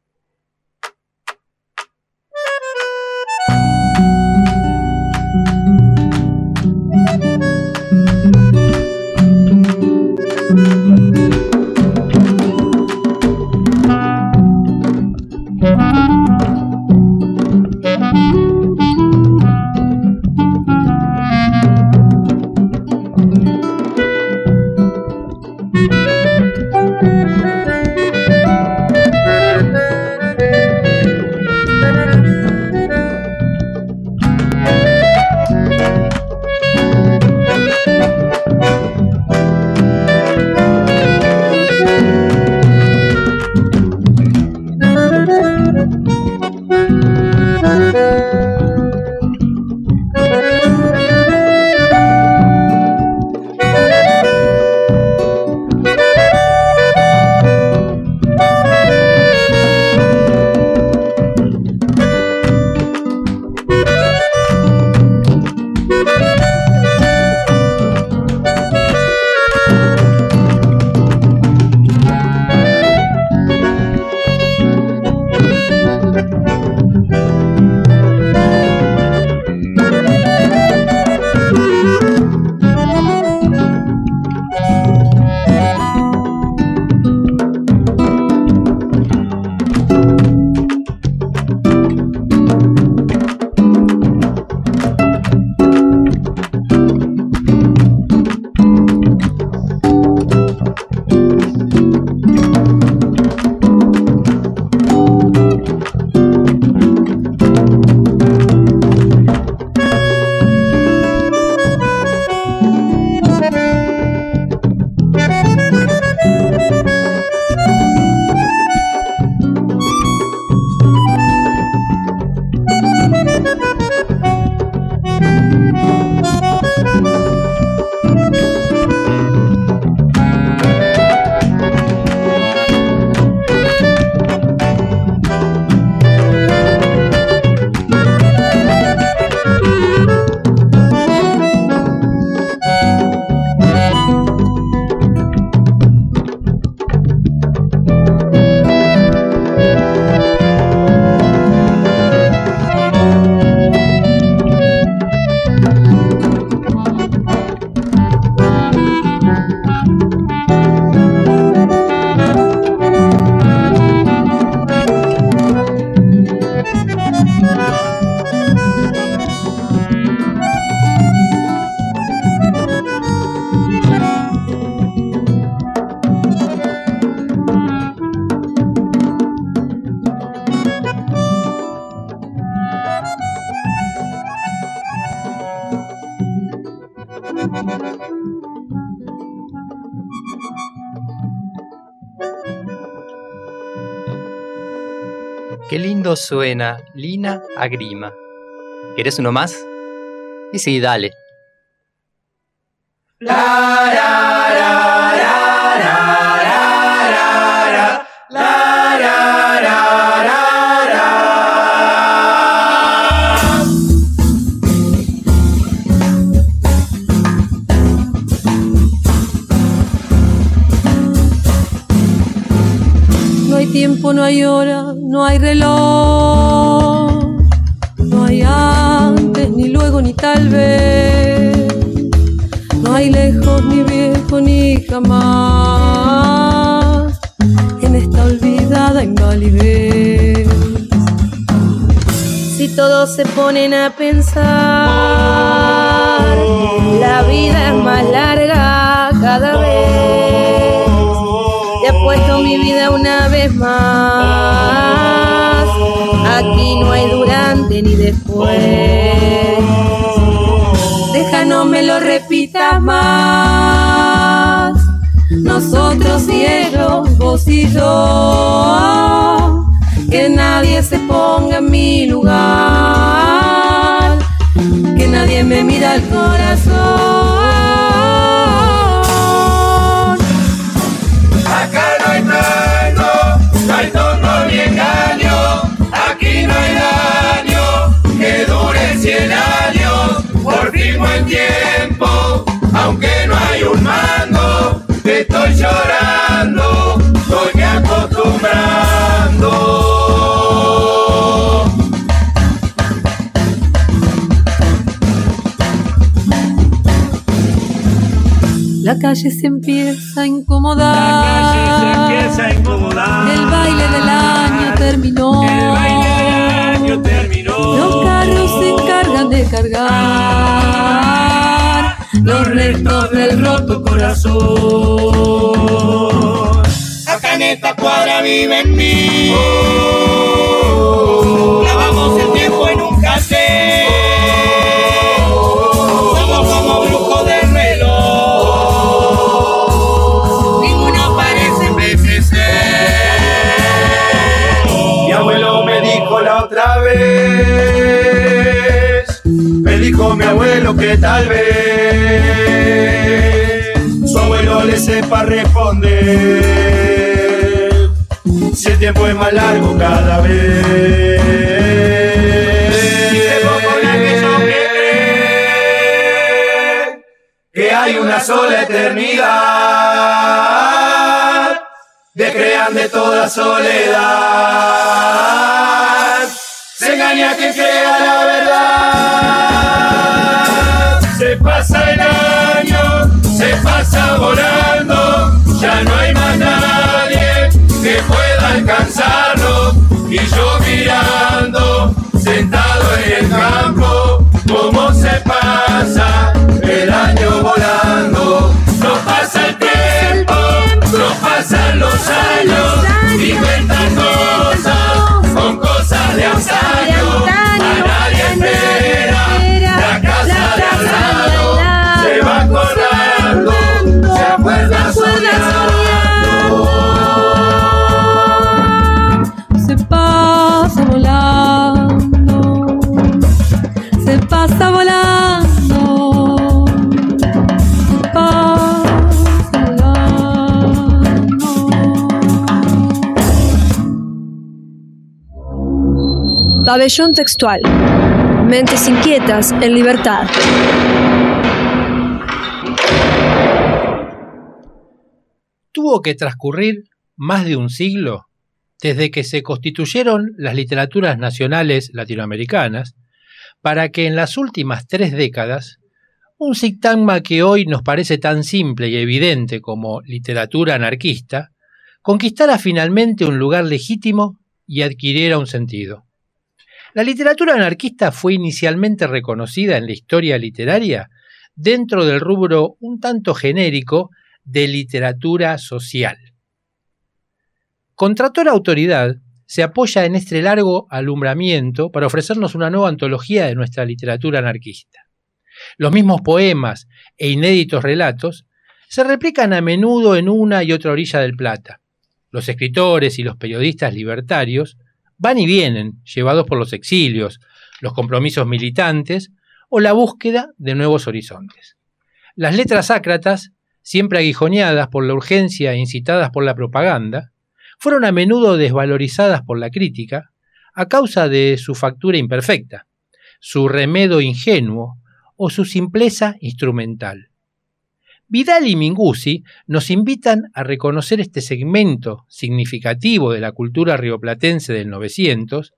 Suena Lina Agrima. ¿Querés uno más? Y sí, dale. Que nadie se ponga en mi lugar, que nadie me mira el corazón. Calle se empieza a incomodar. La calle se empieza a incomodar. El baile del año terminó. El baile del año terminó. Los carros se encargan de cargar los restos del roto corazón. Acá en esta cuadra viven mí. Clavamos vez. Me dijo mi abuelo que tal vez su abuelo le sepa responder. Si el tiempo es más largo cada vez. Tengo con aquello que cree que hay una sola eternidad. Descrean de toda soledad. Quien crea la verdad. Se pasa el año, se pasa volando. Ya no hay más nadie que pueda alcanzarlo. Y yo mirando, sentado en el campo, cómo se pasa el año volando. No pasa el tiempo, no pasan los años, y cuentan cosas con cosas de antaño. Pabellón textual. Mentes inquietas en libertad. Tuvo que transcurrir más de un siglo desde que se constituyeron las literaturas nacionales latinoamericanas para que en las últimas tres décadas un sintagma que hoy nos parece tan simple y evidente como literatura anarquista conquistara finalmente un lugar legítimo y adquiriera un sentido. La literatura anarquista fue inicialmente reconocida en la historia literaria dentro del rubro un tanto genérico de literatura social. Contratora Autoridad se apoya en este largo alumbramiento para ofrecernos una nueva antología de nuestra literatura anarquista. Los mismos poemas e inéditos relatos se replican a menudo en una y otra orilla del Plata. Los escritores y los periodistas libertarios van y vienen, llevados por los exilios, los compromisos militantes o la búsqueda de nuevos horizontes. Las letras ácratas, siempre aguijoneadas por la urgencia e incitadas por la propaganda, fueron a menudo desvalorizadas por la crítica a causa de su factura imperfecta, su remedo ingenuo o su simpleza instrumental. Vidal y Minguzi nos invitan a reconocer este segmento significativo de la cultura rioplatense del 900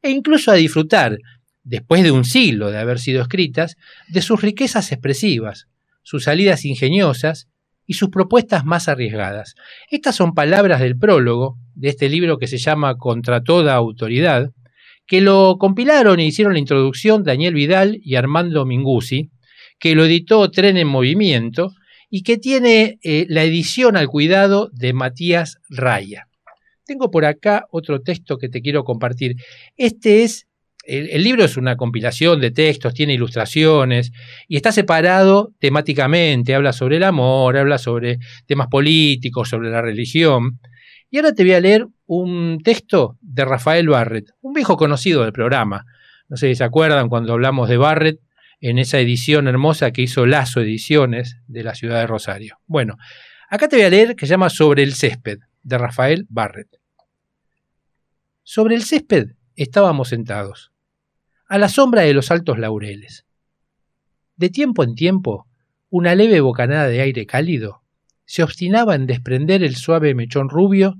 e incluso a disfrutar, después de un siglo de haber sido escritas, de sus riquezas expresivas, sus salidas ingeniosas y sus propuestas más arriesgadas. Estas son palabras del prólogo de este libro que se llama Contra toda autoridad, que lo compilaron e hicieron la introducción Daniel Vidal y Armando Minguzi, que lo editó Tren en Movimiento y que tiene eh, la edición al cuidado de Matías Raya. Tengo por acá otro texto que te quiero compartir. Este es el, el libro es una compilación de textos, tiene ilustraciones y está separado temáticamente, habla sobre el amor, habla sobre temas políticos, sobre la religión. Y ahora te voy a leer un texto de Rafael Barrett, un viejo conocido del programa. No sé si se acuerdan cuando hablamos de Barrett en esa edición hermosa que hizo Lazo Ediciones de la ciudad de Rosario. Bueno, acá te voy a leer que se llama Sobre el césped, de Rafael Barrett. Sobre el césped estábamos sentados, a la sombra de los altos laureles. De tiempo en tiempo, una leve bocanada de aire cálido se obstinaba en desprender el suave mechón rubio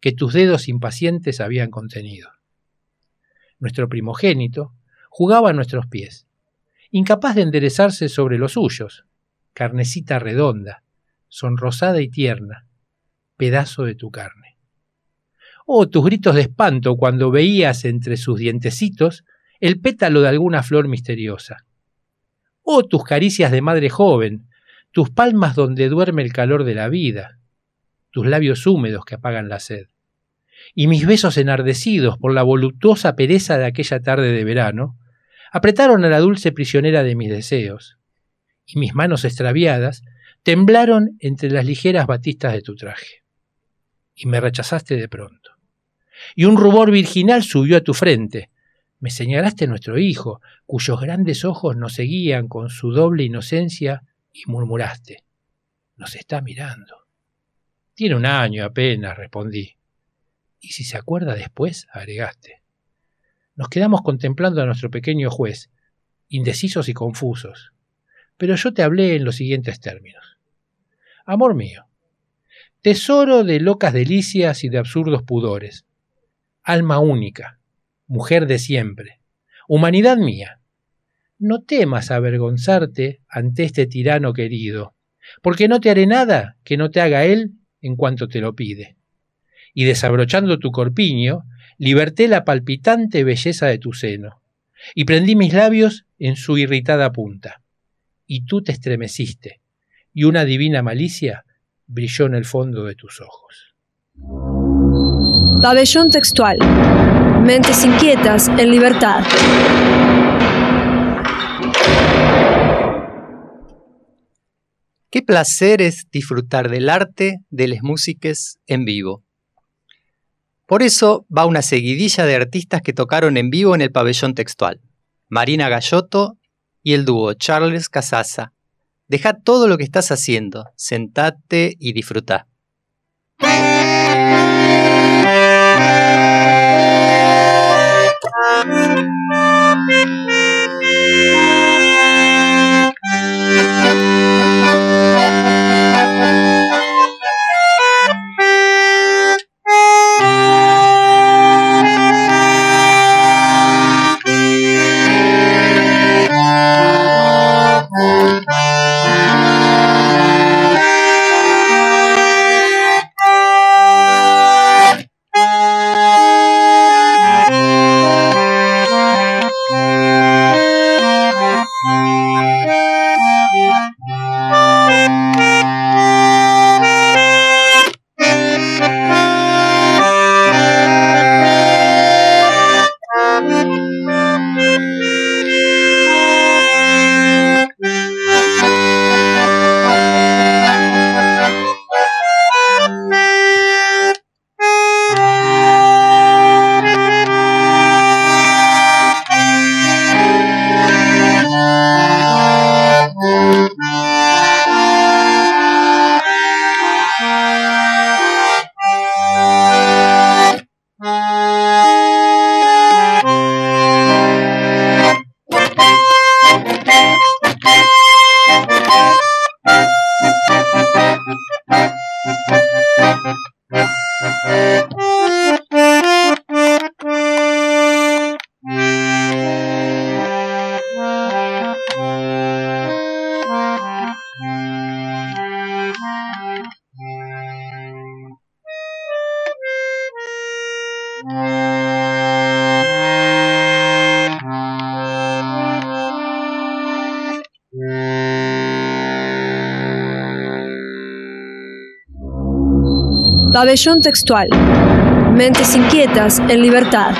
que tus dedos impacientes habían contenido. Nuestro primogénito jugaba a nuestros pies, incapaz de enderezarse sobre los suyos, carnecita redonda, sonrosada y tierna, pedazo de tu carne. Oh, tus gritos de espanto cuando veías entre sus dientecitos el pétalo de alguna flor misteriosa. Oh, tus caricias de madre joven, tus palmas donde duerme el calor de la vida, tus labios húmedos que apagan la sed, y mis besos enardecidos por la voluptuosa pereza de aquella tarde de verano, apretaron a la dulce prisionera de mis deseos, y mis manos extraviadas temblaron entre las ligeras batistas de tu traje. Y me rechazaste de pronto. Y un rubor virginal subió a tu frente. Me señalaste nuestro hijo, cuyos grandes ojos nos seguían con su doble inocencia y murmuraste, nos está mirando. Tiene un año apenas, respondí. Y si se acuerda después, agregaste. Nos quedamos contemplando a nuestro pequeño juez, indecisos y confusos. Pero yo te hablé en los siguientes términos. Amor mío, tesoro de locas delicias y de absurdos pudores, alma única, mujer de siempre, humanidad mía, no temas avergonzarte ante este tirano querido, porque no te haré nada que no te haga él en cuanto te lo pide. Y desabrochando tu corpiño, liberté la palpitante belleza de tu seno, y prendí mis labios en su irritada punta. Y tú te estremeciste, y una divina malicia brilló en el fondo de tus ojos. Pabellón textual. Mentes inquietas en libertad. Qué placer es disfrutar del arte de las músicas en vivo. Por eso va una seguidilla de artistas que tocaron en vivo en el pabellón textual. Marina Gallotto y el dúo Charles Casasa. Deja todo lo que estás haciendo, sentate y disfruta. Pabellón textual. Mentes inquietas en libertad.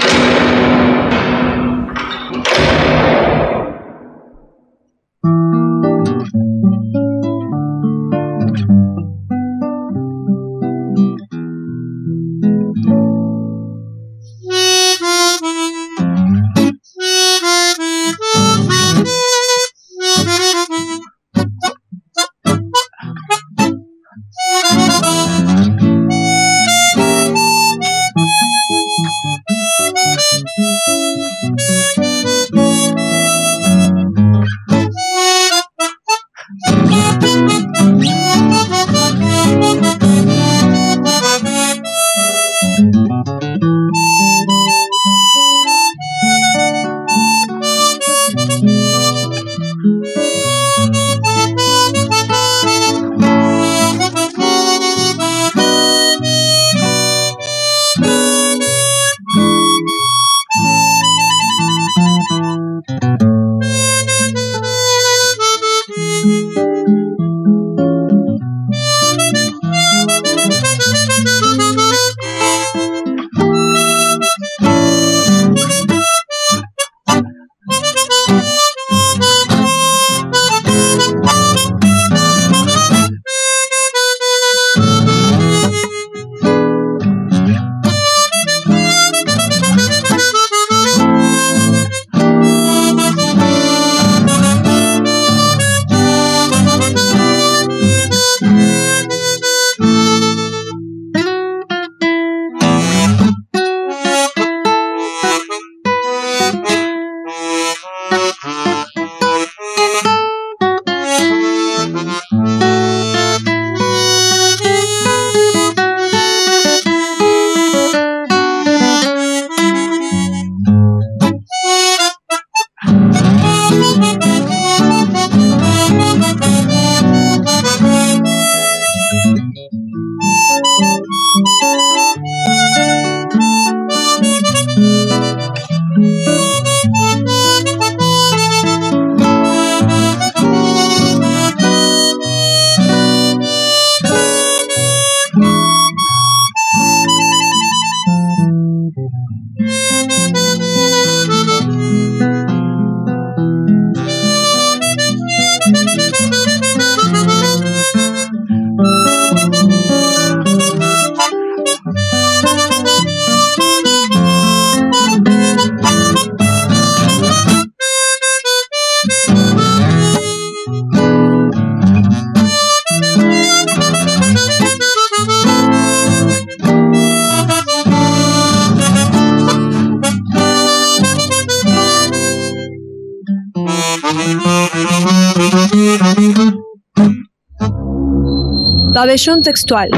Pabellón textual.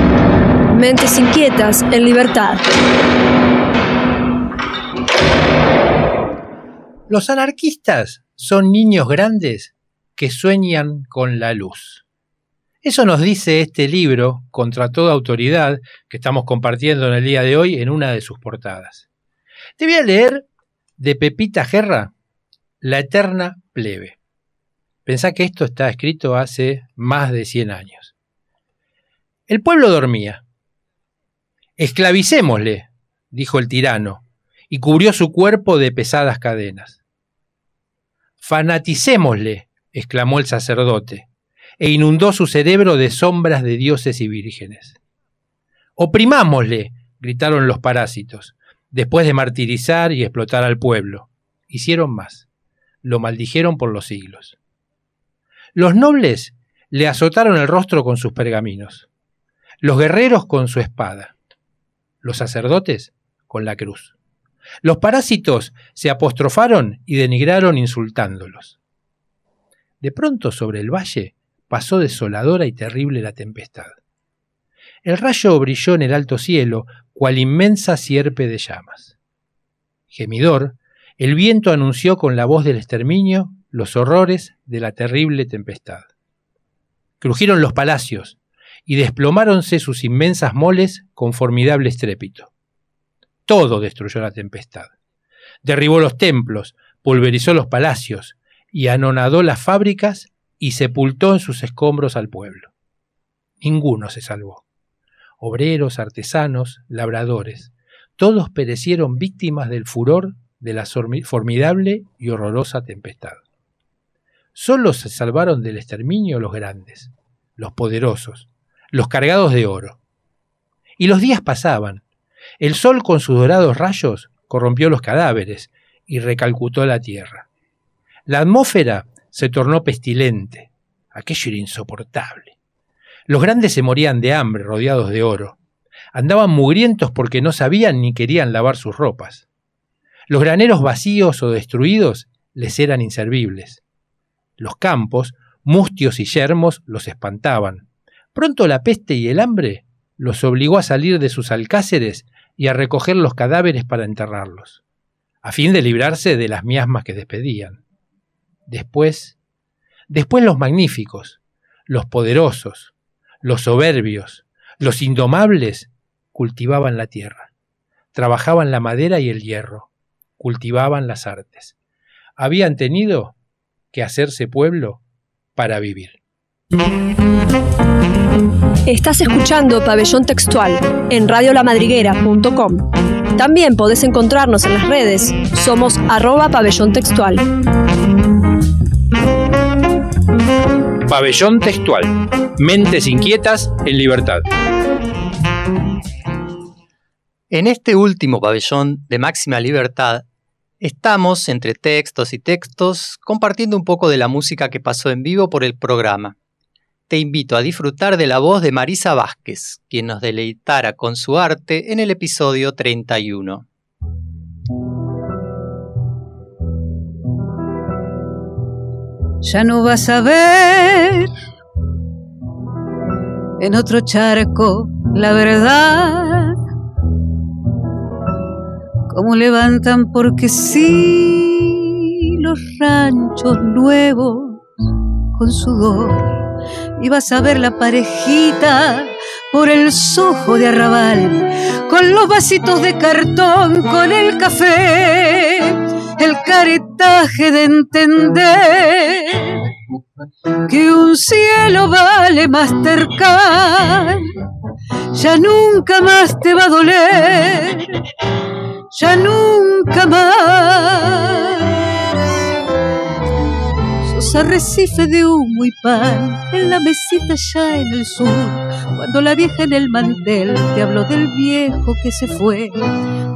Mentes inquietas en libertad. Los anarquistas son niños grandes que sueñan con la luz. Eso nos dice este libro, contra toda autoridad, que estamos compartiendo en el día de hoy en una de sus portadas. Te voy a leer de Pepita Gerra, La Eterna Plebe. Pensá que esto está escrito hace más de 100 años. El pueblo dormía. Esclavicémosle, dijo el tirano, y cubrió su cuerpo de pesadas cadenas. Fanaticémosle, exclamó el sacerdote, e inundó su cerebro de sombras de dioses y vírgenes. Oprimámosle, gritaron los parásitos, después de martirizar y explotar al pueblo. Hicieron más, lo maldijeron por los siglos. Los nobles le azotaron el rostro con sus pergaminos los guerreros con su espada, los sacerdotes con la cruz. Los parásitos se apostrofaron y denigraron insultándolos. De pronto sobre el valle pasó desoladora y terrible la tempestad. El rayo brilló en el alto cielo, cual inmensa sierpe de llamas. Gemidor, el viento anunció con la voz del exterminio los horrores de la terrible tempestad. Crujieron los palacios, y desplomáronse sus inmensas moles con formidable estrépito. Todo destruyó la tempestad. Derribó los templos, pulverizó los palacios, y anonadó las fábricas y sepultó en sus escombros al pueblo. Ninguno se salvó. Obreros, artesanos, labradores, todos perecieron víctimas del furor de la formidable y horrorosa tempestad. Solo se salvaron del exterminio los grandes, los poderosos, los cargados de oro. Y los días pasaban. El sol con sus dorados rayos corrompió los cadáveres y recalcutó la tierra. La atmósfera se tornó pestilente. Aquello era insoportable. Los grandes se morían de hambre rodeados de oro. Andaban mugrientos porque no sabían ni querían lavar sus ropas. Los graneros vacíos o destruidos les eran inservibles. Los campos, mustios y yermos, los espantaban. Pronto la peste y el hambre los obligó a salir de sus alcáceres y a recoger los cadáveres para enterrarlos, a fin de librarse de las miasmas que despedían. Después, después los magníficos, los poderosos, los soberbios, los indomables, cultivaban la tierra, trabajaban la madera y el hierro, cultivaban las artes. Habían tenido que hacerse pueblo para vivir. Estás escuchando Pabellón Textual en radiolamadriguera.com. También podés encontrarnos en las redes. Somos arroba pabellón textual. Pabellón Textual. Mentes inquietas en libertad. En este último pabellón de máxima libertad, estamos entre textos y textos compartiendo un poco de la música que pasó en vivo por el programa. Te invito a disfrutar de la voz de Marisa Vázquez, quien nos deleitara con su arte en el episodio 31. Ya no vas a ver en otro charco la verdad. Cómo levantan porque sí los ranchos nuevos con sudor. Y vas a ver la parejita por el sojo de arrabal, con los vasitos de cartón, con el café, el caretaje de entender que un cielo vale más tercar, ya nunca más te va a doler, ya nunca más. Sos arrecife de humo y pan en la mesita ya en el sur, cuando la vieja en el mantel te habló del viejo que se fue,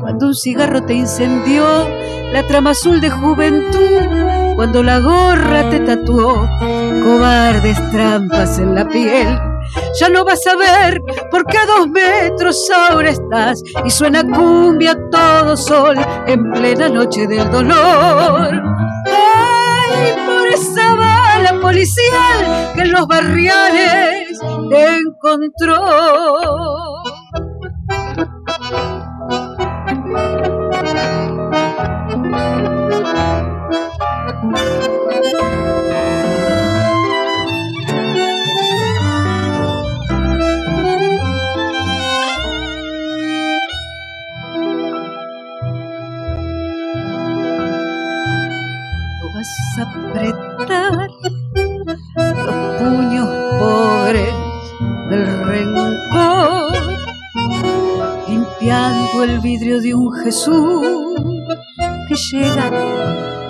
cuando un cigarro te incendió la trama azul de juventud, cuando la gorra te tatuó cobardes trampas en la piel. Ya no vas a ver porque a dos metros ahora estás y suena cumbia todo sol en plena noche del dolor. Por esa bala policial que en los barriales encontró. Jesús que llega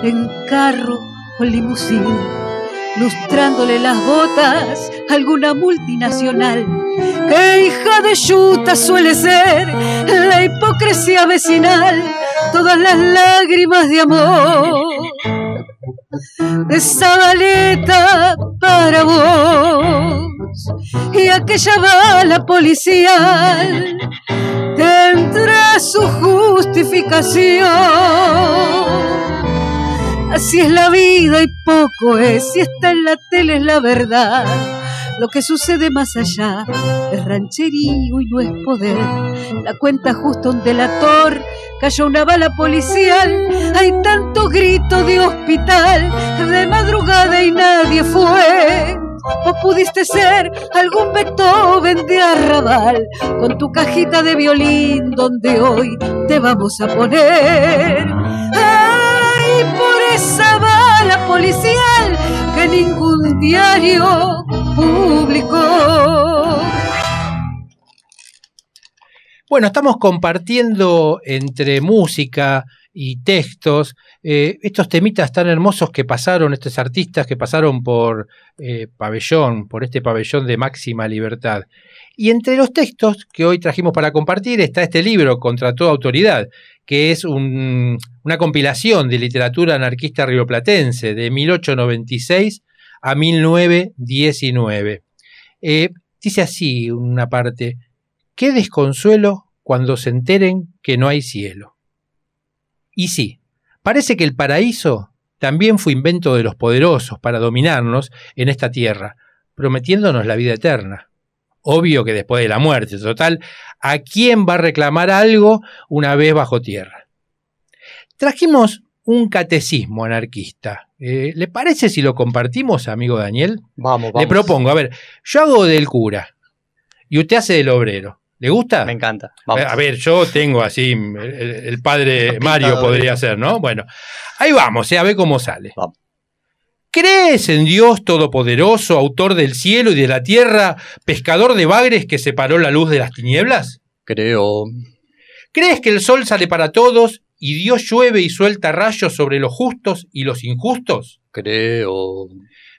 en carro o limusín, lustrándole las botas a alguna multinacional. Que hija de yuta suele ser la hipocresía vecinal, todas las lágrimas de amor de Zabaleta para vos y aquella bala policial tendrá su justificación. Así es la vida y poco es, si está en la tele es la verdad. Lo que sucede más allá es rancherío y no es poder. La cuenta justo un delator, cayó una bala policial, hay tanto grito de hospital, de madrugada y nadie fue. O pudiste ser algún Beethoven de arrabal, con tu cajita de violín donde hoy te vamos a poner. ¡Ay, por esa bala policial que ningún diario publicó! Bueno, estamos compartiendo entre música y textos eh, estos temitas tan hermosos que pasaron, estos artistas que pasaron por eh, pabellón, por este pabellón de máxima libertad. Y entre los textos que hoy trajimos para compartir está este libro, Contra toda autoridad, que es un- una compilación de literatura anarquista rioplatense de 1896 a 1919. Eh, dice así una parte, qué desconsuelo cuando se enteren que no hay cielo. Y sí, parece que el paraíso también fue invento de los poderosos para dominarnos en esta tierra, prometiéndonos la vida eterna. Obvio que después de la muerte, total, ¿a quién va a reclamar algo una vez bajo tierra? Trajimos un catecismo anarquista. Eh, ¿Le parece si lo compartimos, amigo Daniel? Vamos, Le propongo, a ver, yo hago del cura y usted hace del obrero. ¿Le gusta? Me encanta. Vamos. A ver, yo tengo así, el, el padre Mario podría ser, ¿no? Bueno, ahí vamos, eh, a ver cómo sale. ¿Crees en Dios Todopoderoso, autor del cielo y de la tierra, pescador de bagres que separó la luz de las tinieblas? Creo. ¿Crees que el sol sale para todos y Dios llueve y suelta rayos sobre los justos y los injustos? Creo.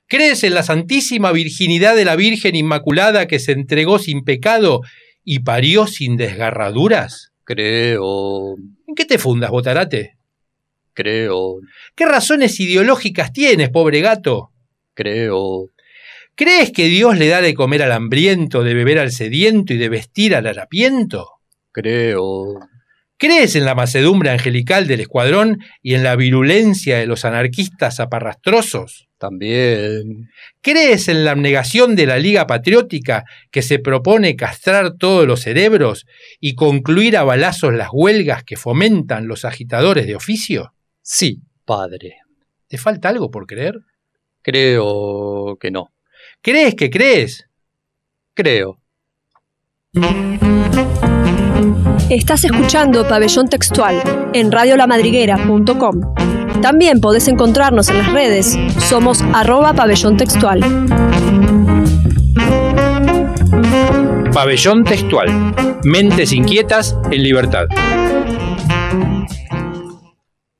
¿Crees en la santísima virginidad de la Virgen Inmaculada que se entregó sin pecado y parió sin desgarraduras? Creo. ¿En qué te fundas, Botarate? Creo. ¿Qué razones ideológicas tienes, pobre gato? Creo. ¿Crees que Dios le da de comer al hambriento, de beber al sediento y de vestir al harapiento? Creo. ¿Crees en la macedumbre angelical del escuadrón y en la virulencia de los anarquistas aparrastrosos? También. ¿Crees en la abnegación de la Liga Patriótica que se propone castrar todos los cerebros y concluir a balazos las huelgas que fomentan los agitadores de oficio? Sí, padre. ¿Te falta algo por creer? Creo que no. ¿Crees que crees? Creo. Estás escuchando Pabellón Textual en radiolamadriguera.com. También podés encontrarnos en las redes. Somos arroba pabellón textual. Pabellón Textual. Mentes inquietas en libertad.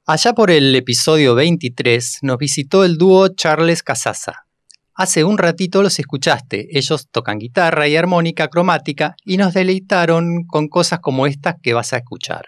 Allá por el episodio 23 nos visitó el dúo Charles Casasa. Hace un ratito los escuchaste, ellos tocan guitarra y armónica cromática y nos deleitaron con cosas como estas que vas a escuchar.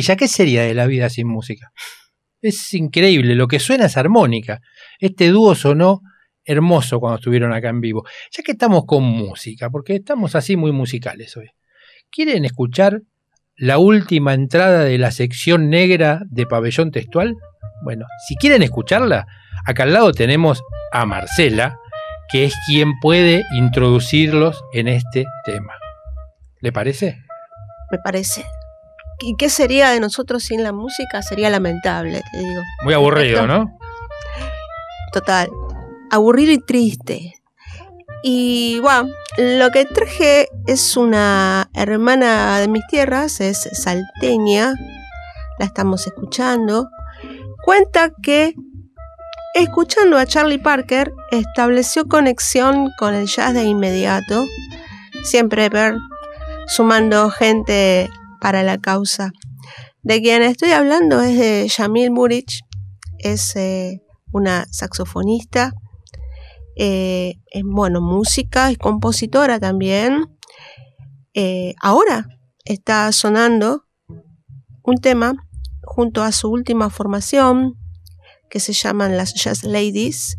Maravilla, ¿qué sería de la vida sin música? Es increíble, lo que suena es armónica. Este dúo sonó hermoso cuando estuvieron acá en vivo. Ya que estamos con música, porque estamos así muy musicales hoy. ¿Quieren escuchar la última entrada de la sección negra de Pabellón Textual? Bueno, si quieren escucharla, acá al lado tenemos a Marcela, que es quien puede introducirlos en este tema. ¿Le parece? Me parece. ¿Y qué sería de nosotros sin la música? Sería lamentable, te digo. Muy aburrido, ¿no? Total. Aburrido y triste. Y bueno, lo que traje es una hermana de mis tierras, es salteña, la estamos escuchando. Cuenta que escuchando a Charlie Parker estableció conexión con el jazz de inmediato, siempre ver sumando gente para la causa. De quien estoy hablando es de Yamil Murich, es eh, una saxofonista, eh, es bueno, música, es compositora también. Eh, ahora está sonando un tema junto a su última formación que se llaman las Jazz Ladies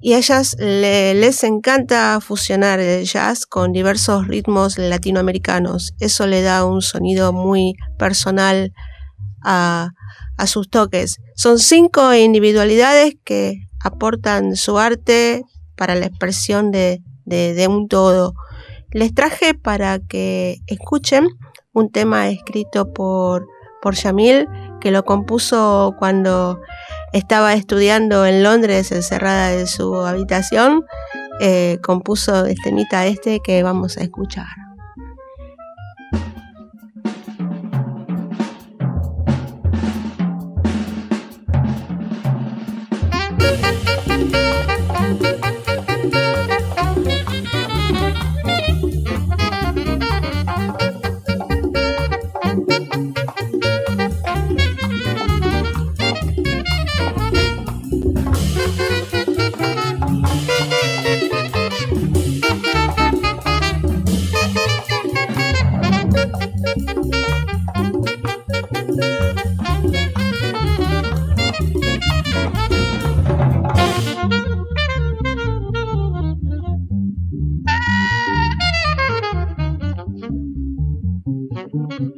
y a ellas les encanta fusionar el jazz con diversos ritmos latinoamericanos. Eso le da un sonido muy personal a, sus toques. Son cinco individualidades que aportan su arte para la expresión de, un todo. Les traje para que escuchen un tema escrito por, por Yamil, que lo compuso cuando estaba estudiando en Londres encerrada en su habitación, eh, compuso este mita este que vamos a escuchar. Mm-hmm.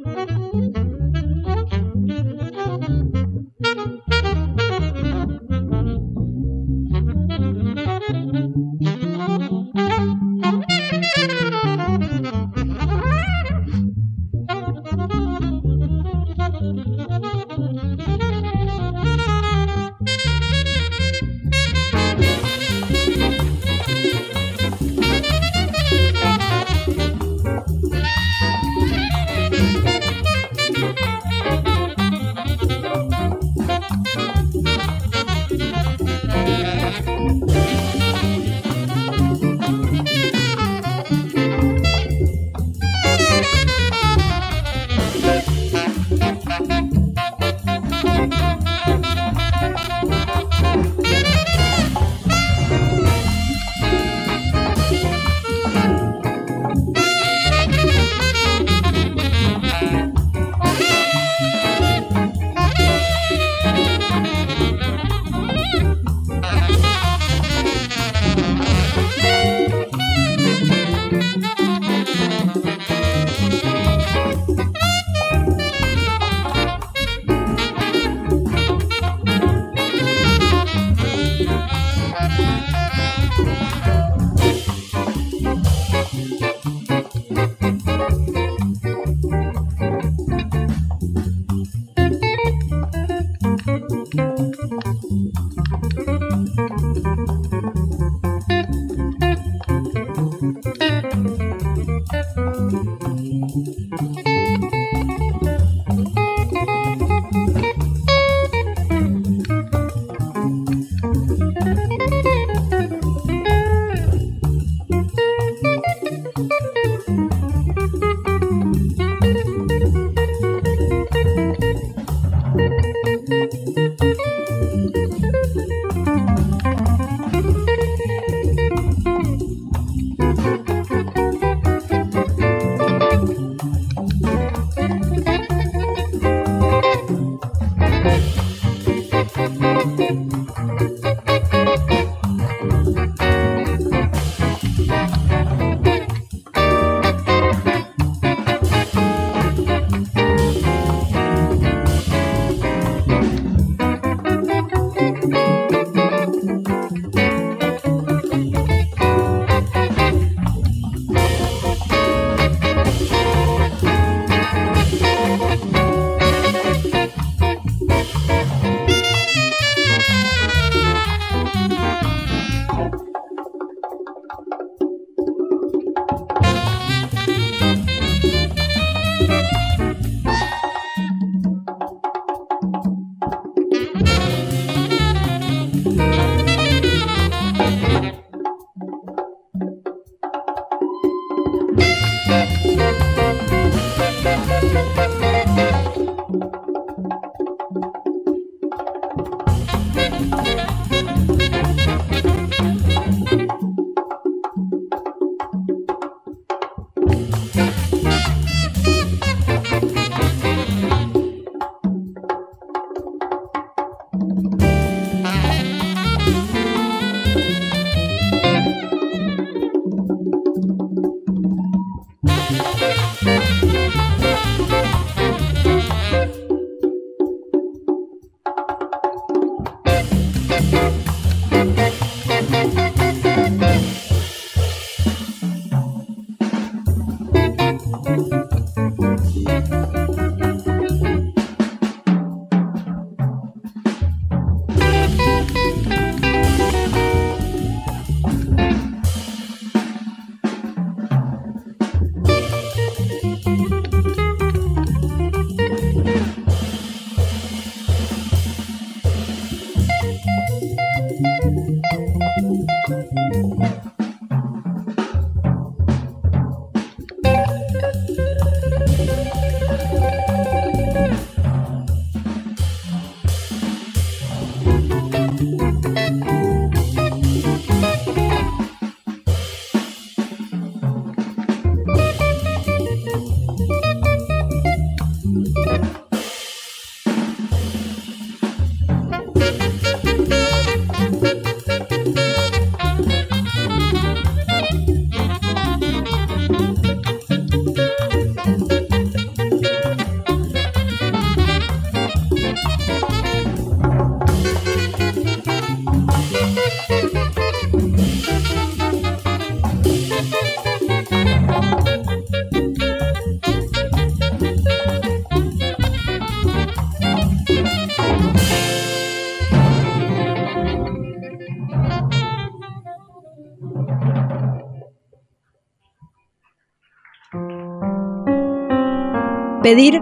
Pedir,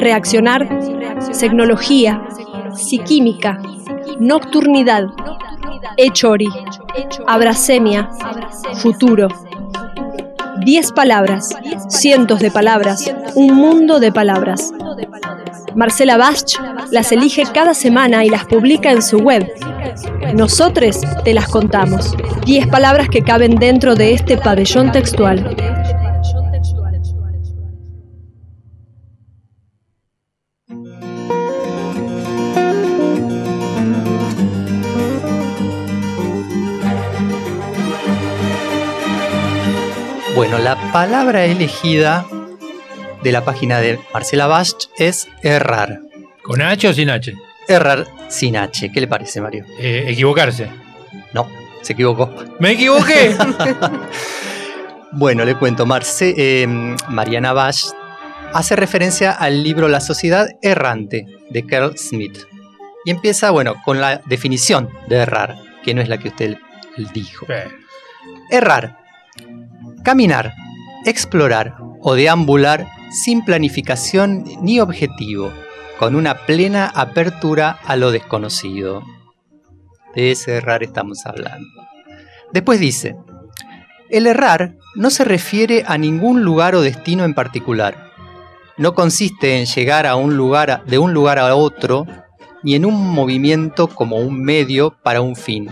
reaccionar, tecnología, psiquímica, nocturnidad, echori, abrasemia, futuro. Diez palabras, cientos de palabras, un mundo de palabras. Marcela Bach las elige cada semana y las publica en su web. Nosotros te las contamos. Diez palabras que caben dentro de este pabellón textual. Palabra elegida de la página de Marcela Bach es errar. ¿Con H o sin H? Errar sin H. ¿Qué le parece, Mario? Eh, equivocarse. No, se equivocó. ¡Me equivoqué! bueno, le cuento. Marce, eh, Mariana Bach hace referencia al libro La sociedad errante de Carl Smith. Y empieza, bueno, con la definición de errar, que no es la que usted dijo. Errar. Caminar, explorar o deambular sin planificación ni objetivo, con una plena apertura a lo desconocido. De ese errar estamos hablando. Después dice, el errar no se refiere a ningún lugar o destino en particular. No consiste en llegar a un lugar de un lugar a otro, ni en un movimiento como un medio para un fin.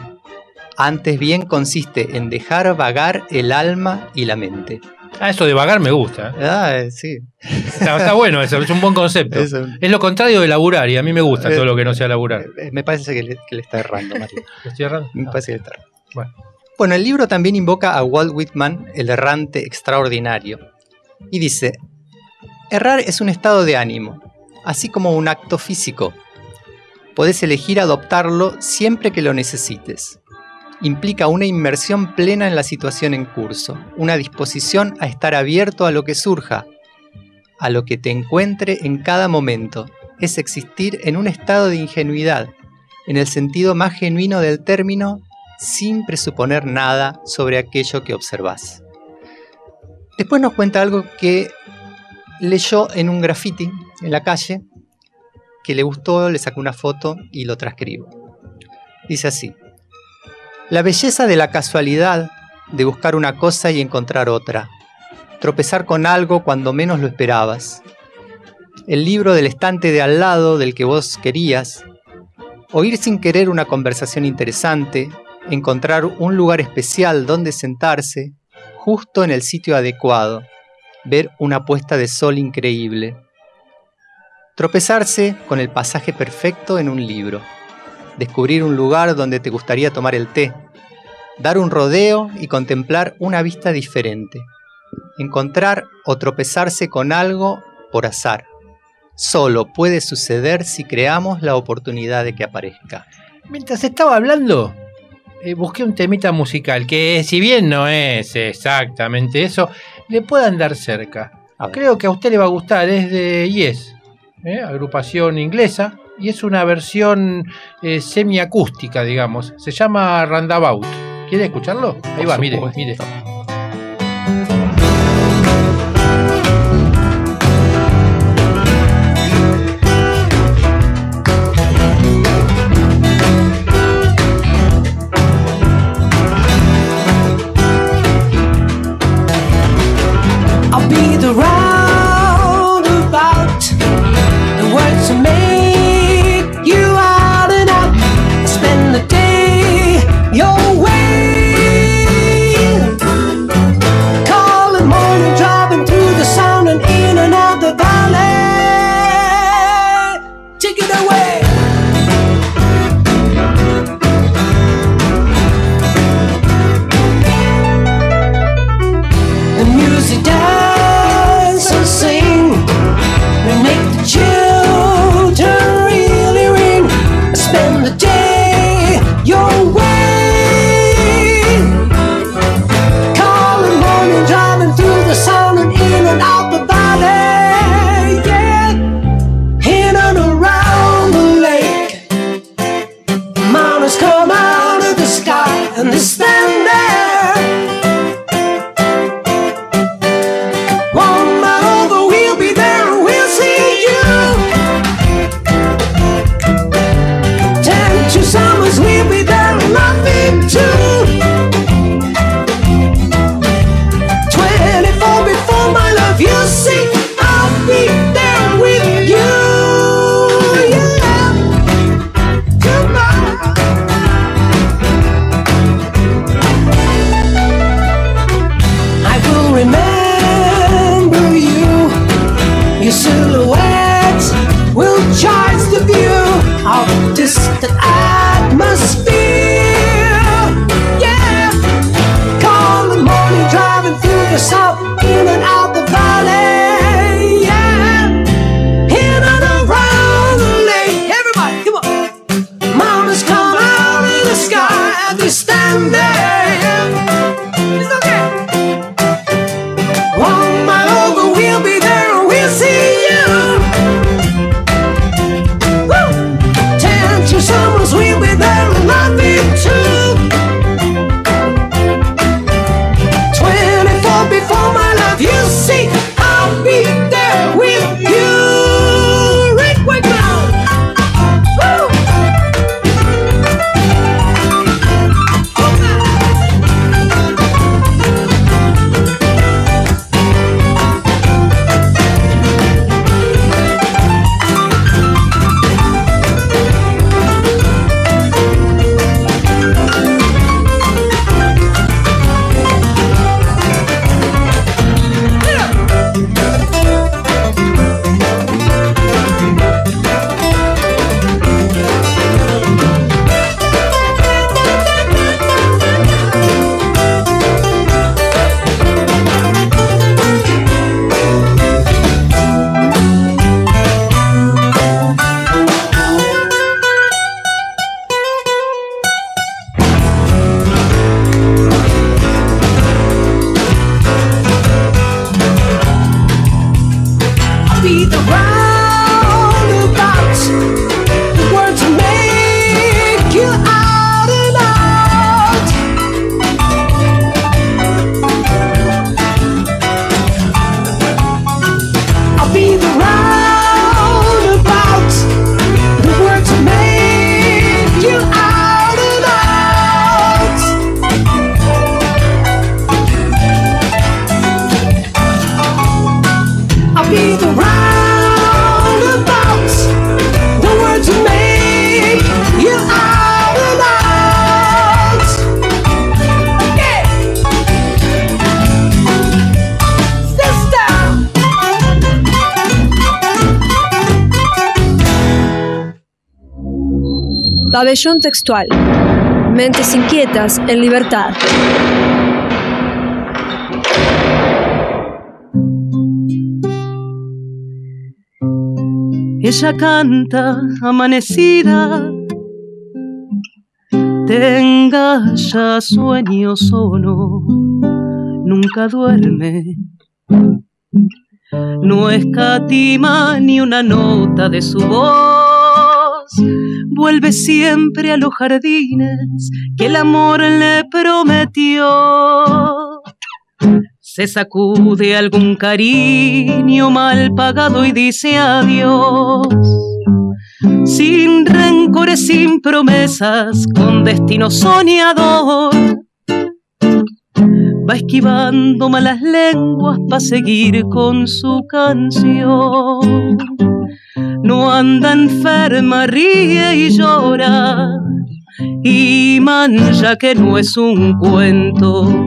Antes bien consiste en dejar vagar el alma y la mente. Ah, eso de vagar me gusta. Ah, sí. Está, está bueno eso, es un buen concepto. Es lo contrario de laburar y a mí me gusta todo lo que no sea laburar. Eh, Me parece que le, que le está errando, Mario. ¿Lo estoy errando? Me parece que le está errando. Bueno. Bueno, el libro también invoca a Walt Whitman, el errante extraordinario, y dice, errar es un estado de ánimo, así como un acto físico. Podés elegir adoptarlo siempre que lo necesites. Implica una inmersión plena en la situación en curso, una disposición a estar abierto a lo que surja, a lo que te encuentre en cada momento. Es existir en un estado de ingenuidad, en el sentido más genuino del término, sin presuponer nada sobre aquello que observás. Después nos cuenta algo que leyó en un graffiti en la calle, que le gustó, le sacó una foto y lo transcribo. Dice así, la belleza de la casualidad de buscar una cosa y encontrar otra, tropezar con algo cuando menos lo esperabas, el libro del estante de al lado del que vos querías, oír sin querer una conversación interesante, encontrar un lugar especial donde sentarse, justo en el sitio adecuado, ver una puesta de sol increíble, tropezarse con el pasaje perfecto en un libro, descubrir un lugar donde te gustaría tomar el té, dar un rodeo y contemplar una vista diferente, encontrar o tropezarse con algo por azar. Solo puede suceder si creamos la oportunidad de que aparezca. Mientras estaba hablando, eh, busqué un temita musical que si bien no es exactamente eso, le puede andar cerca. Creo que a usted le va a gustar, es de Yes, ¿eh? agrupación inglesa, y es una versión eh, semiacústica, digamos. Se llama Randabout. ¿Quiere escucharlo? Ahí va, mire, mire. Textual. Mentes inquietas en libertad. Ella canta amanecida, tenga ya sueño o no, nunca duerme. No escatima ni una nota de su voz vuelve siempre a los jardines que el amor le prometió. Se sacude algún cariño mal pagado y dice adiós sin rencores, sin promesas, con destino soñador. Va esquivando malas lenguas para seguir con su canción. No anda enferma, ríe y llora, y mancha que no es un cuento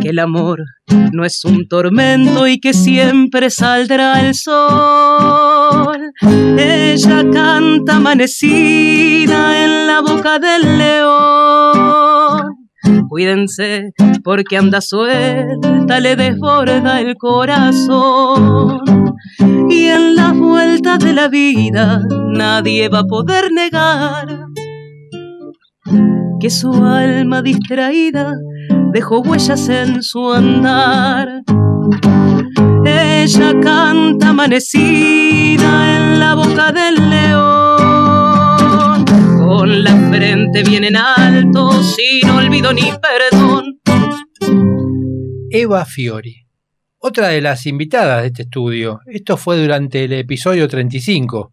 que el amor no es un tormento y que siempre saldrá el sol. Ella canta amanecida en la boca del león. Cuídense porque anda suelta, le desborda el corazón. Y en la vuelta de la vida nadie va a poder negar que su alma distraída dejó huellas en su andar. Ella canta amanecida en la boca del león, frente en alto, sin olvido ni perdón. Eva Fiori, otra de las invitadas de este estudio. Esto fue durante el episodio 35.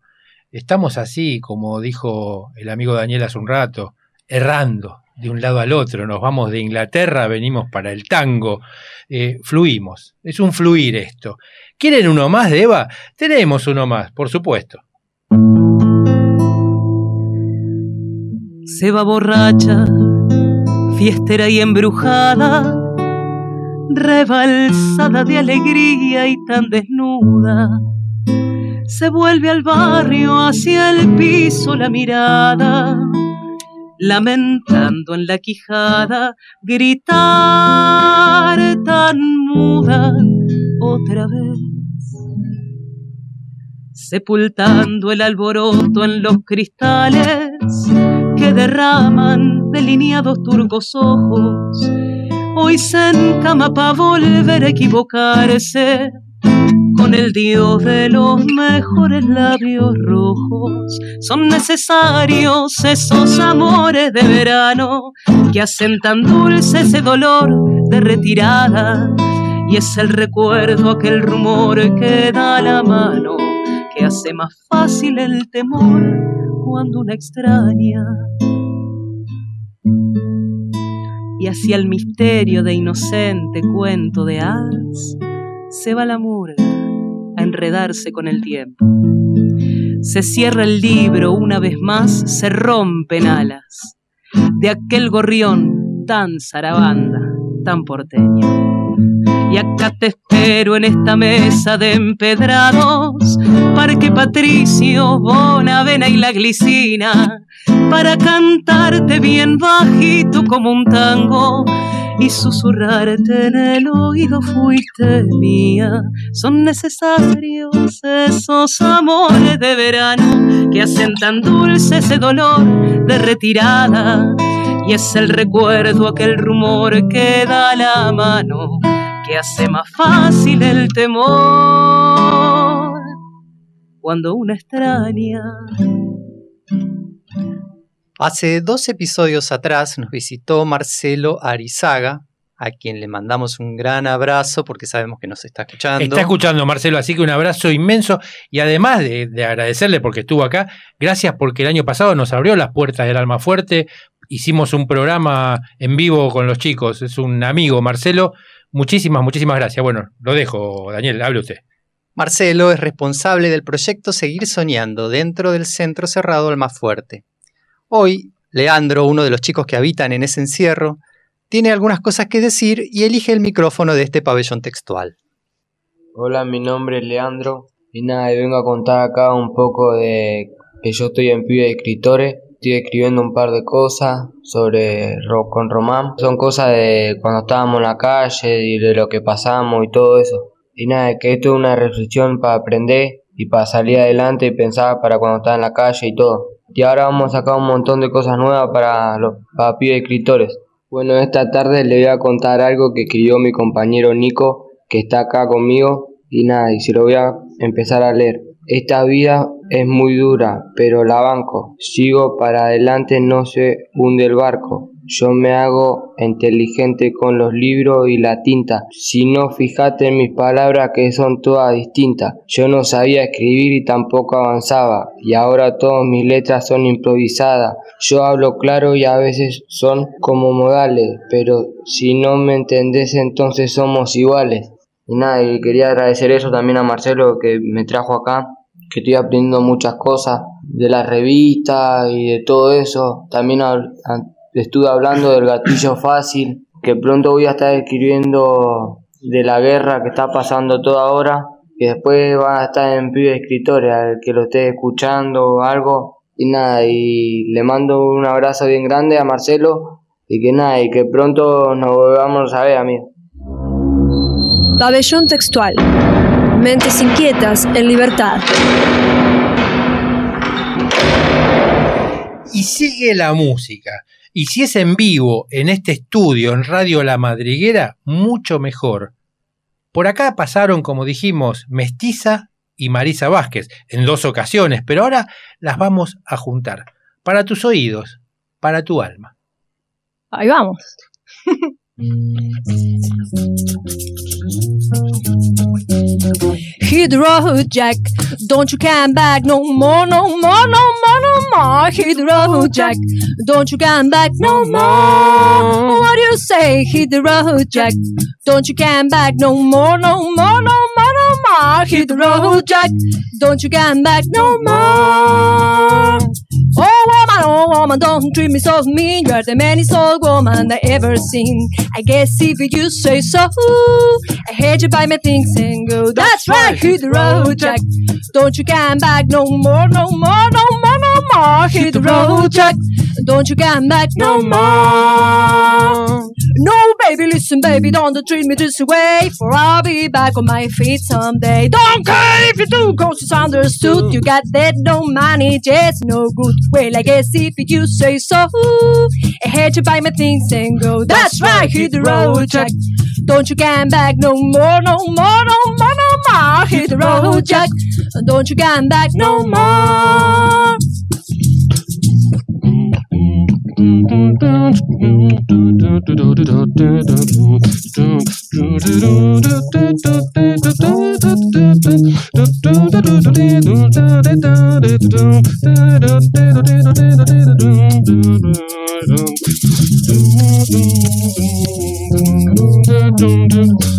Estamos así, como dijo el amigo Daniel hace un rato, errando de un lado al otro, nos vamos de Inglaterra, venimos para el tango, eh, fluimos, es un fluir esto. ¿Quieren uno más de Eva? Tenemos uno más, por supuesto. Se va borracha, fiestera y embrujada, rebalsada de alegría y tan desnuda. Se vuelve al barrio hacia el piso la mirada lamentando en la quijada, gritar tan muda otra vez. Sepultando el alboroto en los cristales que derraman delineados turcos ojos, hoy se encama para volver a equivocarse con el dios de los mejores labios rojos. Son necesarios esos amores de verano que hacen tan dulce ese dolor de retirada. Y es el recuerdo aquel rumor que da la mano, que hace más fácil el temor cuando una extraña. Y hacia el misterio de inocente cuento de hadas se va la murga a enredarse con el tiempo. Se cierra el libro una vez más, se rompen alas de aquel gorrión tan zarabanda, tan porteño. Y acá te espero en esta mesa de empedrados, Parque Patricio, Bonavena y la glicina, para cantarte bien bajito como un tango y susurrarte en el oído fuiste mía. Son necesarios esos amores de verano que hacen tan dulce ese dolor de retirada. Y es el recuerdo, aquel rumor que da la mano, que hace más fácil el temor cuando una extraña Hace dos episodios atrás nos visitó Marcelo Arizaga, a quien le mandamos un gran abrazo porque sabemos que nos está escuchando. Está escuchando Marcelo, así que un abrazo inmenso y además de, de, agradecerle porque estuvo acá, gracias porque el año pasado nos abrió las puertas del Alma Fuerte, hicimos un programa en vivo con los chicos, es un amigo Marcelo, muchísimas, muchísimas gracias. Bueno, lo dejo, Daniel, hable usted. Marcelo es responsable del proyecto Seguir Soñando dentro del Centro Cerrado Alma Fuerte. Hoy, Leandro, uno de los chicos que habitan en ese encierro, tiene algunas cosas que decir y elige el micrófono de este pabellón textual. Hola, mi nombre es Leandro y nada, vengo a contar acá un poco de que yo estoy en pibe de escritores. Estoy escribiendo un par de cosas sobre con Román. Son cosas de cuando estábamos en la calle y de lo que pasamos y todo eso. Y nada, que esto es una reflexión para aprender y para salir adelante y pensar para cuando estás en la calle y todo. y ahora vamos a sacar un montón de cosas nuevas para los para escritores. Bueno, esta tarde le voy a contar algo que escribió mi compañero Nico, que está acá conmigo, y nada, y se lo voy a empezar a leer. Esta vida es muy dura, pero la banco. Sigo para adelante, no se hunde el barco. Yo me hago inteligente con los libros y la tinta. Si no, fíjate en mis palabras que son todas distintas. Yo no sabía escribir y tampoco avanzaba. Y ahora todas mis letras son improvisadas. Yo hablo claro y a veces son como modales. Pero si no me entendés, entonces somos iguales. Y nada, y quería agradecer eso también a Marcelo que me trajo acá que estoy aprendiendo muchas cosas de la revista y de todo eso. También estuve hablando del gatillo fácil, que pronto voy a estar escribiendo de la guerra que está pasando toda ahora, que después va a estar en pibe escritores, al que lo esté escuchando o algo. Y nada, y le mando un abrazo bien grande a Marcelo y que nada, y que pronto nos volvamos a ver, amigo. Pabellón textual. Mentes inquietas en libertad. Y sigue la música. Y si es en vivo, en este estudio, en Radio La Madriguera, mucho mejor. Por acá pasaron, como dijimos, Mestiza y Marisa Vázquez, en dos ocasiones, pero ahora las vamos a juntar. Para tus oídos, para tu alma. Ahí vamos. Road, Jack. Don't you come back no more, no more, no more, no more. Road, Jack. Don't you come back no more. What do you say? Road, Jack. Don't you come back no more, no more, no more, no more. Road, Jack. Don't you come back no more. Oh woman, oh woman, don't treat me so mean. You're the meanest old woman I ever seen. I guess if you say so, I hate you buy my things and go. That's right, hit the road, Jack. Don't you come back no more, no more, no more, no more. Hit the road, Jack. Don't you come back no more. No, baby, listen, baby, don't treat me this way. For I'll be back on my feet someday. Don't care if you do, cause it's understood. You got that no money, just no good. Well, I guess if you say so, I had to buy my things and go. That's right, hit the road, Jack. Don't you come back no more, no more, no more, no more. Hit the road, Jack. Don't you come back no more dum dum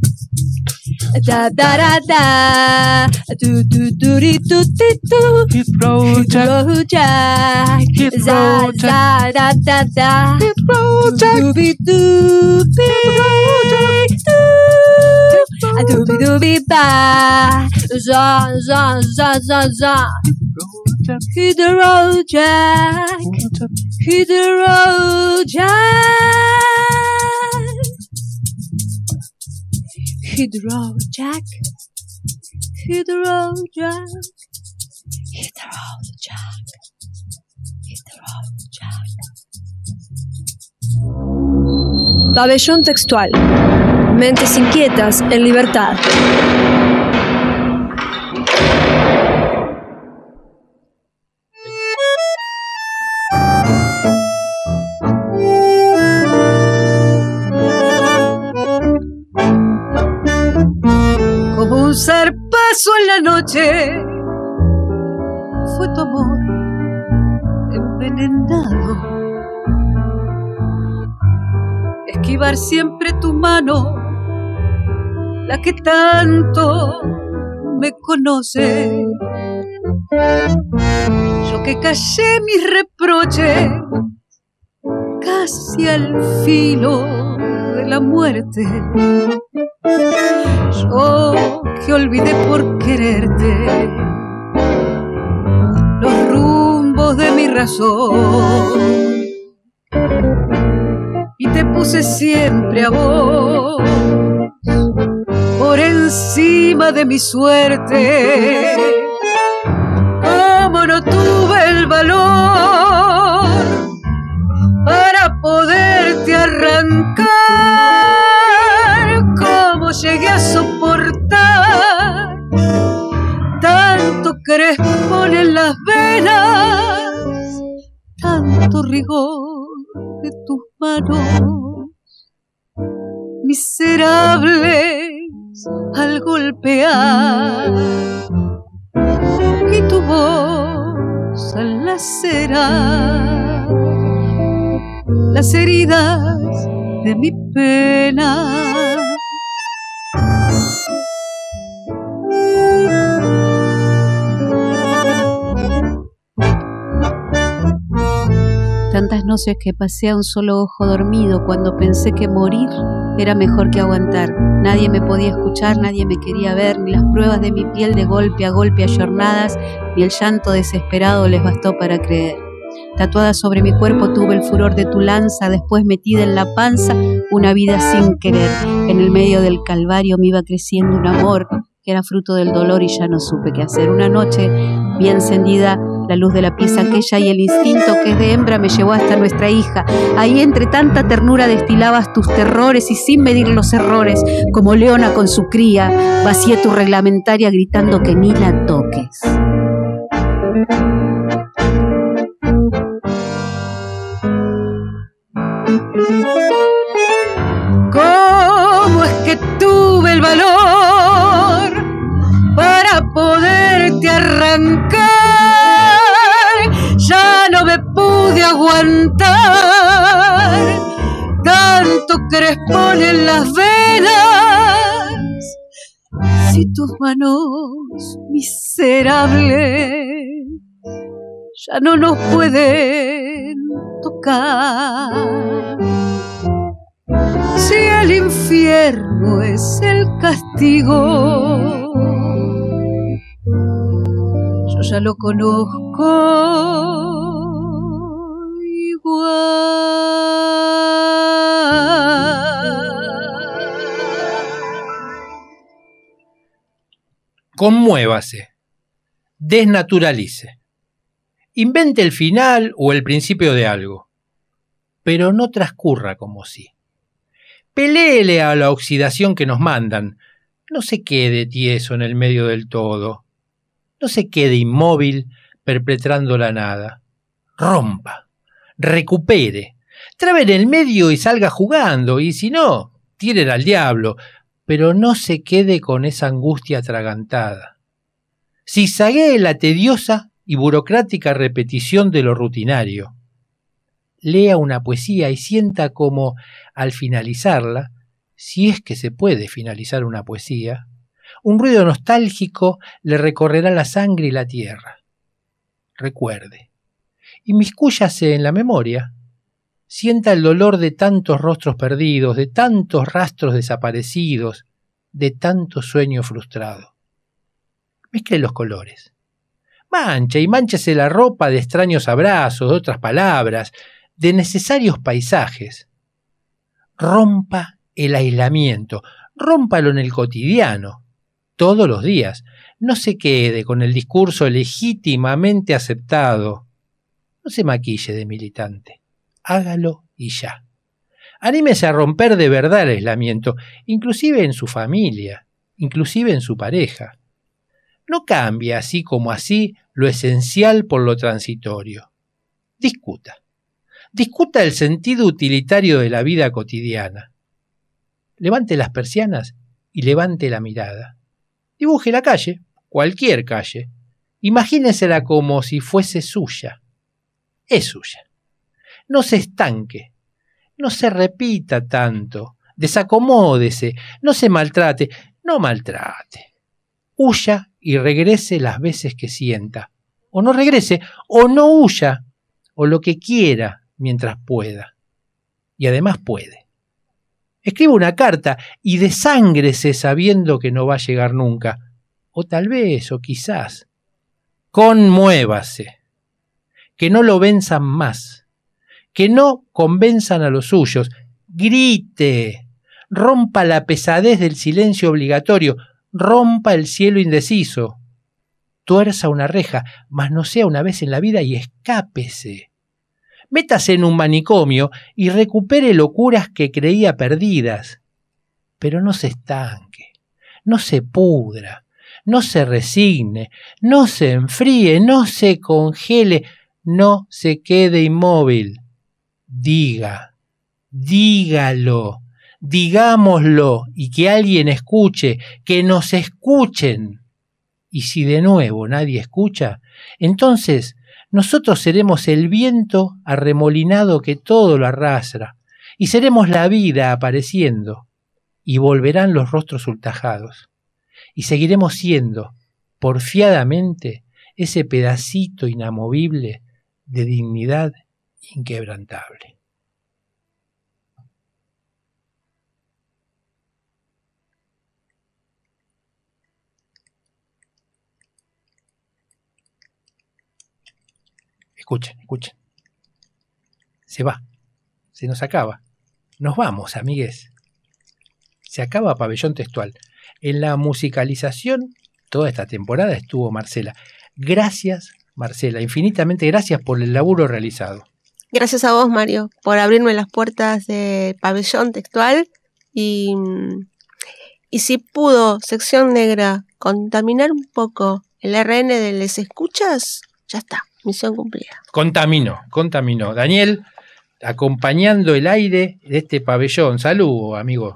Da da da da, do do do do do do do. Hit road jack, road jack. Hit road jack, da da da. Hit road jack, dooby dooby doo. A dooby dooby ba, za za za za za. Hit the hit jack. Hit Jack. Hit Jack. Hit Jack. Pabellón textual. Mentes inquietas en libertad. Zarpazo en la noche. Fue tu amor envenenado. Esquivar siempre tu mano, la que tanto me conoce. Yo que callé mis reproches casi al filo de la muerte. Yo que olvidé por quererte los rumbos de mi razón y te puse siempre a vos por encima de mi suerte. Como no tuve el valor para poderte arrancar, como llegué a soportar tanto crespón en las venas, tanto rigor de tus manos. Miserables al golpear y tu voz al lacerar las heridas de mi pena. Tantas noches que pasé a un solo ojo dormido cuando pensé que morir era mejor que aguantar. Nadie me podía escuchar, nadie me quería ver, ni las pruebas de mi piel de golpe a golpe ayornadas, ni el llanto desesperado les bastó para creer. Tatuada sobre mi cuerpo tuve el furor de tu lanza, después metida en la panza, una vida sin querer. En el medio del calvario me iba creciendo un amor que era fruto del dolor y ya no supe qué hacer. Una noche, bien encendida, la luz de la pieza aquella y el instinto que es de hembra me llevó hasta nuestra hija. Ahí entre tanta ternura destilabas tus terrores y sin medir los errores, como leona con su cría, vacié tu reglamentaria gritando que ni la toques. Para poderte arrancar? Ya no me pude aguantar tanto crespón en las venas. Si tus manos miserables ya no nos pueden tocar. Si el infierno es el castigo, yo ya lo conozco Conmuévase. Desnaturalice. Invente el final o el principio de algo, pero no transcurra como si. Peléele a la oxidación que nos mandan. No se quede tieso en el medio del todo. No se quede inmóvil perpetrando la nada. Rompa, recupere, trabe en el medio y salga jugando, y si no, tire al diablo, pero no se quede con esa angustia atragantada. Zigzaguee la tediosa y burocrática repetición de lo rutinario. Lea una poesía y sienta como, al finalizarla, si es que se puede finalizar una poesía, un ruido nostálgico le recorrerá la sangre y la tierra. Recuerde, inmiscúyase en la memoria, sienta el dolor de tantos rostros perdidos, de tantos rastros desaparecidos, de tanto sueño frustrado. Mezcle los colores. Mancha y manchese la ropa de extraños abrazos, de otras palabras, de necesarios paisajes. Rompa el aislamiento, rómpalo en el cotidiano, todos los días. No se quede con el discurso legítimamente aceptado. No se maquille de militante. Hágalo y ya. Anímese a romper de verdad el aislamiento, inclusive en su familia, inclusive en su pareja. No cambie así como así lo esencial por lo transitorio. Discuta. Discuta el sentido utilitario de la vida cotidiana. Levante las persianas y levante la mirada. Dibuje la calle, cualquier calle. Imagínesela como si fuese suya. Es suya. No se estanque. No se repita tanto. Desacomódese. No se maltrate. No maltrate. Huya y regrese las veces que sienta. O no regrese, o no huya, o lo que quiera mientras pueda. Y además puede. Escriba una carta y desangrese sabiendo que no va a llegar nunca. O tal vez, o quizás, conmuévase. Que no lo venzan más. Que no convenzan a los suyos. Grite. Rompa la pesadez del silencio obligatorio. Rompa el cielo indeciso. Tuerza una reja, mas no sea una vez en la vida y escápese. Métase en un manicomio y recupere locuras que creía perdidas. Pero no se estanque, no se pudra, no se resigne, no se enfríe, no se congele, no se quede inmóvil. Diga, dígalo, digámoslo y que alguien escuche, que nos escuchen. Y si de nuevo nadie escucha, entonces nosotros seremos el viento arremolinado que todo lo arrastra, y seremos la vida apareciendo, y volverán los rostros ultajados, y seguiremos siendo, porfiadamente, ese pedacito inamovible de dignidad inquebrantable. Escuchen, escuchen. Se va. Se nos acaba. Nos vamos, amigues. Se acaba Pabellón Textual. En la musicalización, toda esta temporada estuvo Marcela. Gracias, Marcela. Infinitamente gracias por el laburo realizado. Gracias a vos, Mario, por abrirme las puertas de Pabellón Textual y, y si pudo Sección Negra contaminar un poco el RN de Les Escuchas, ya está. Misión cumplida. Contaminó, contaminó. Daniel, acompañando el aire de este pabellón. Salud, amigo.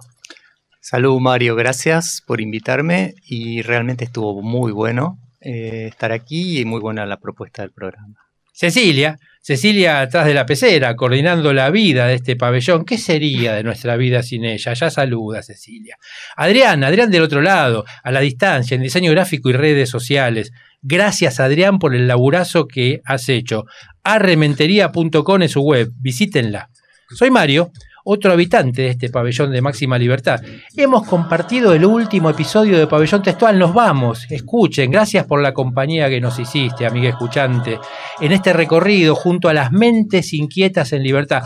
Salud, Mario. Gracias por invitarme y realmente estuvo muy bueno eh, estar aquí y muy buena la propuesta del programa. Cecilia, Cecilia atrás de la pecera, coordinando la vida de este pabellón. ¿Qué sería de nuestra vida sin ella? Ya saluda, Cecilia. Adrián, Adrián del otro lado, a la distancia, en diseño gráfico y redes sociales. Gracias, Adrián, por el laburazo que has hecho. Arrementería.com es su web, visítenla. Soy Mario, otro habitante de este pabellón de máxima libertad. Hemos compartido el último episodio de Pabellón Textual. Nos vamos. Escuchen, gracias por la compañía que nos hiciste, amiga escuchante, en este recorrido junto a las mentes inquietas en libertad.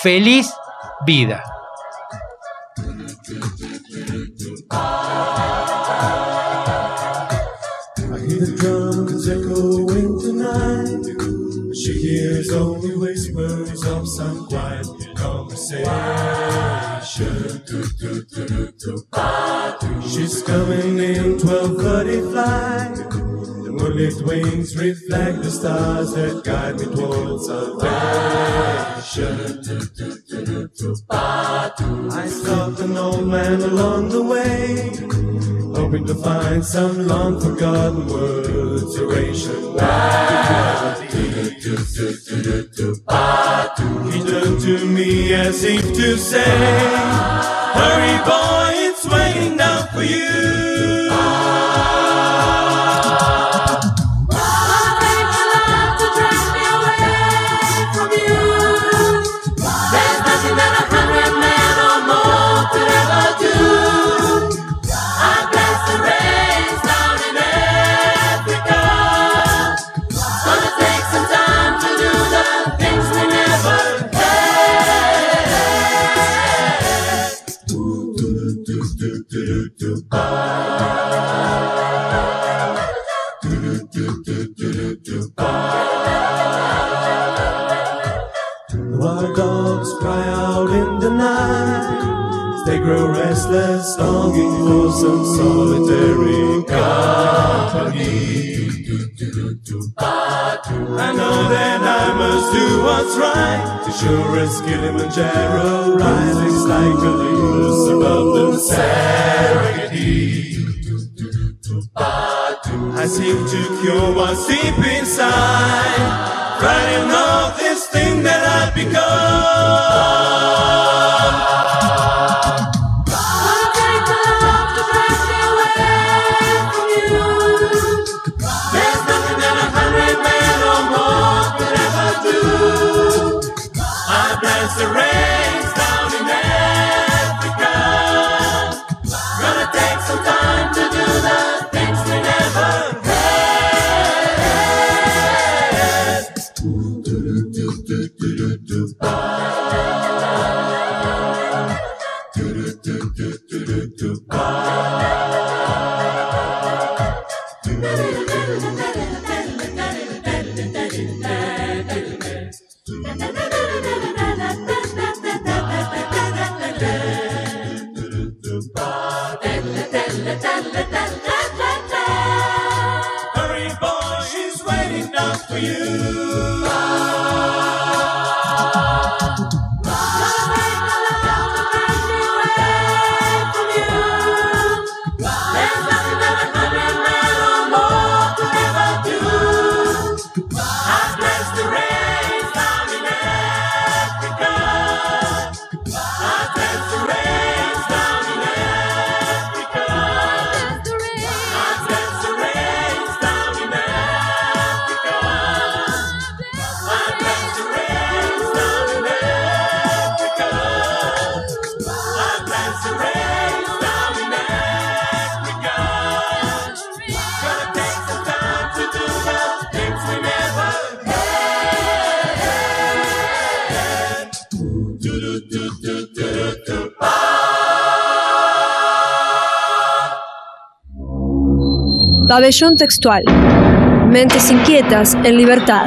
Feliz vida. Some quiet conversation. She's coming in 12:30 flight. Moonlit wings reflect the stars that guide me towards salvation. I stopped an old man along the way hoping to find some long forgotten words erasure. He turned to me as if to say, Hurry, boy, it's waiting down for you. Sure as Kilimanjaro rises like Olympus above the Serengeti. I seem to cure what's deep inside, writing off Textual. Mentes inquietas en libertad.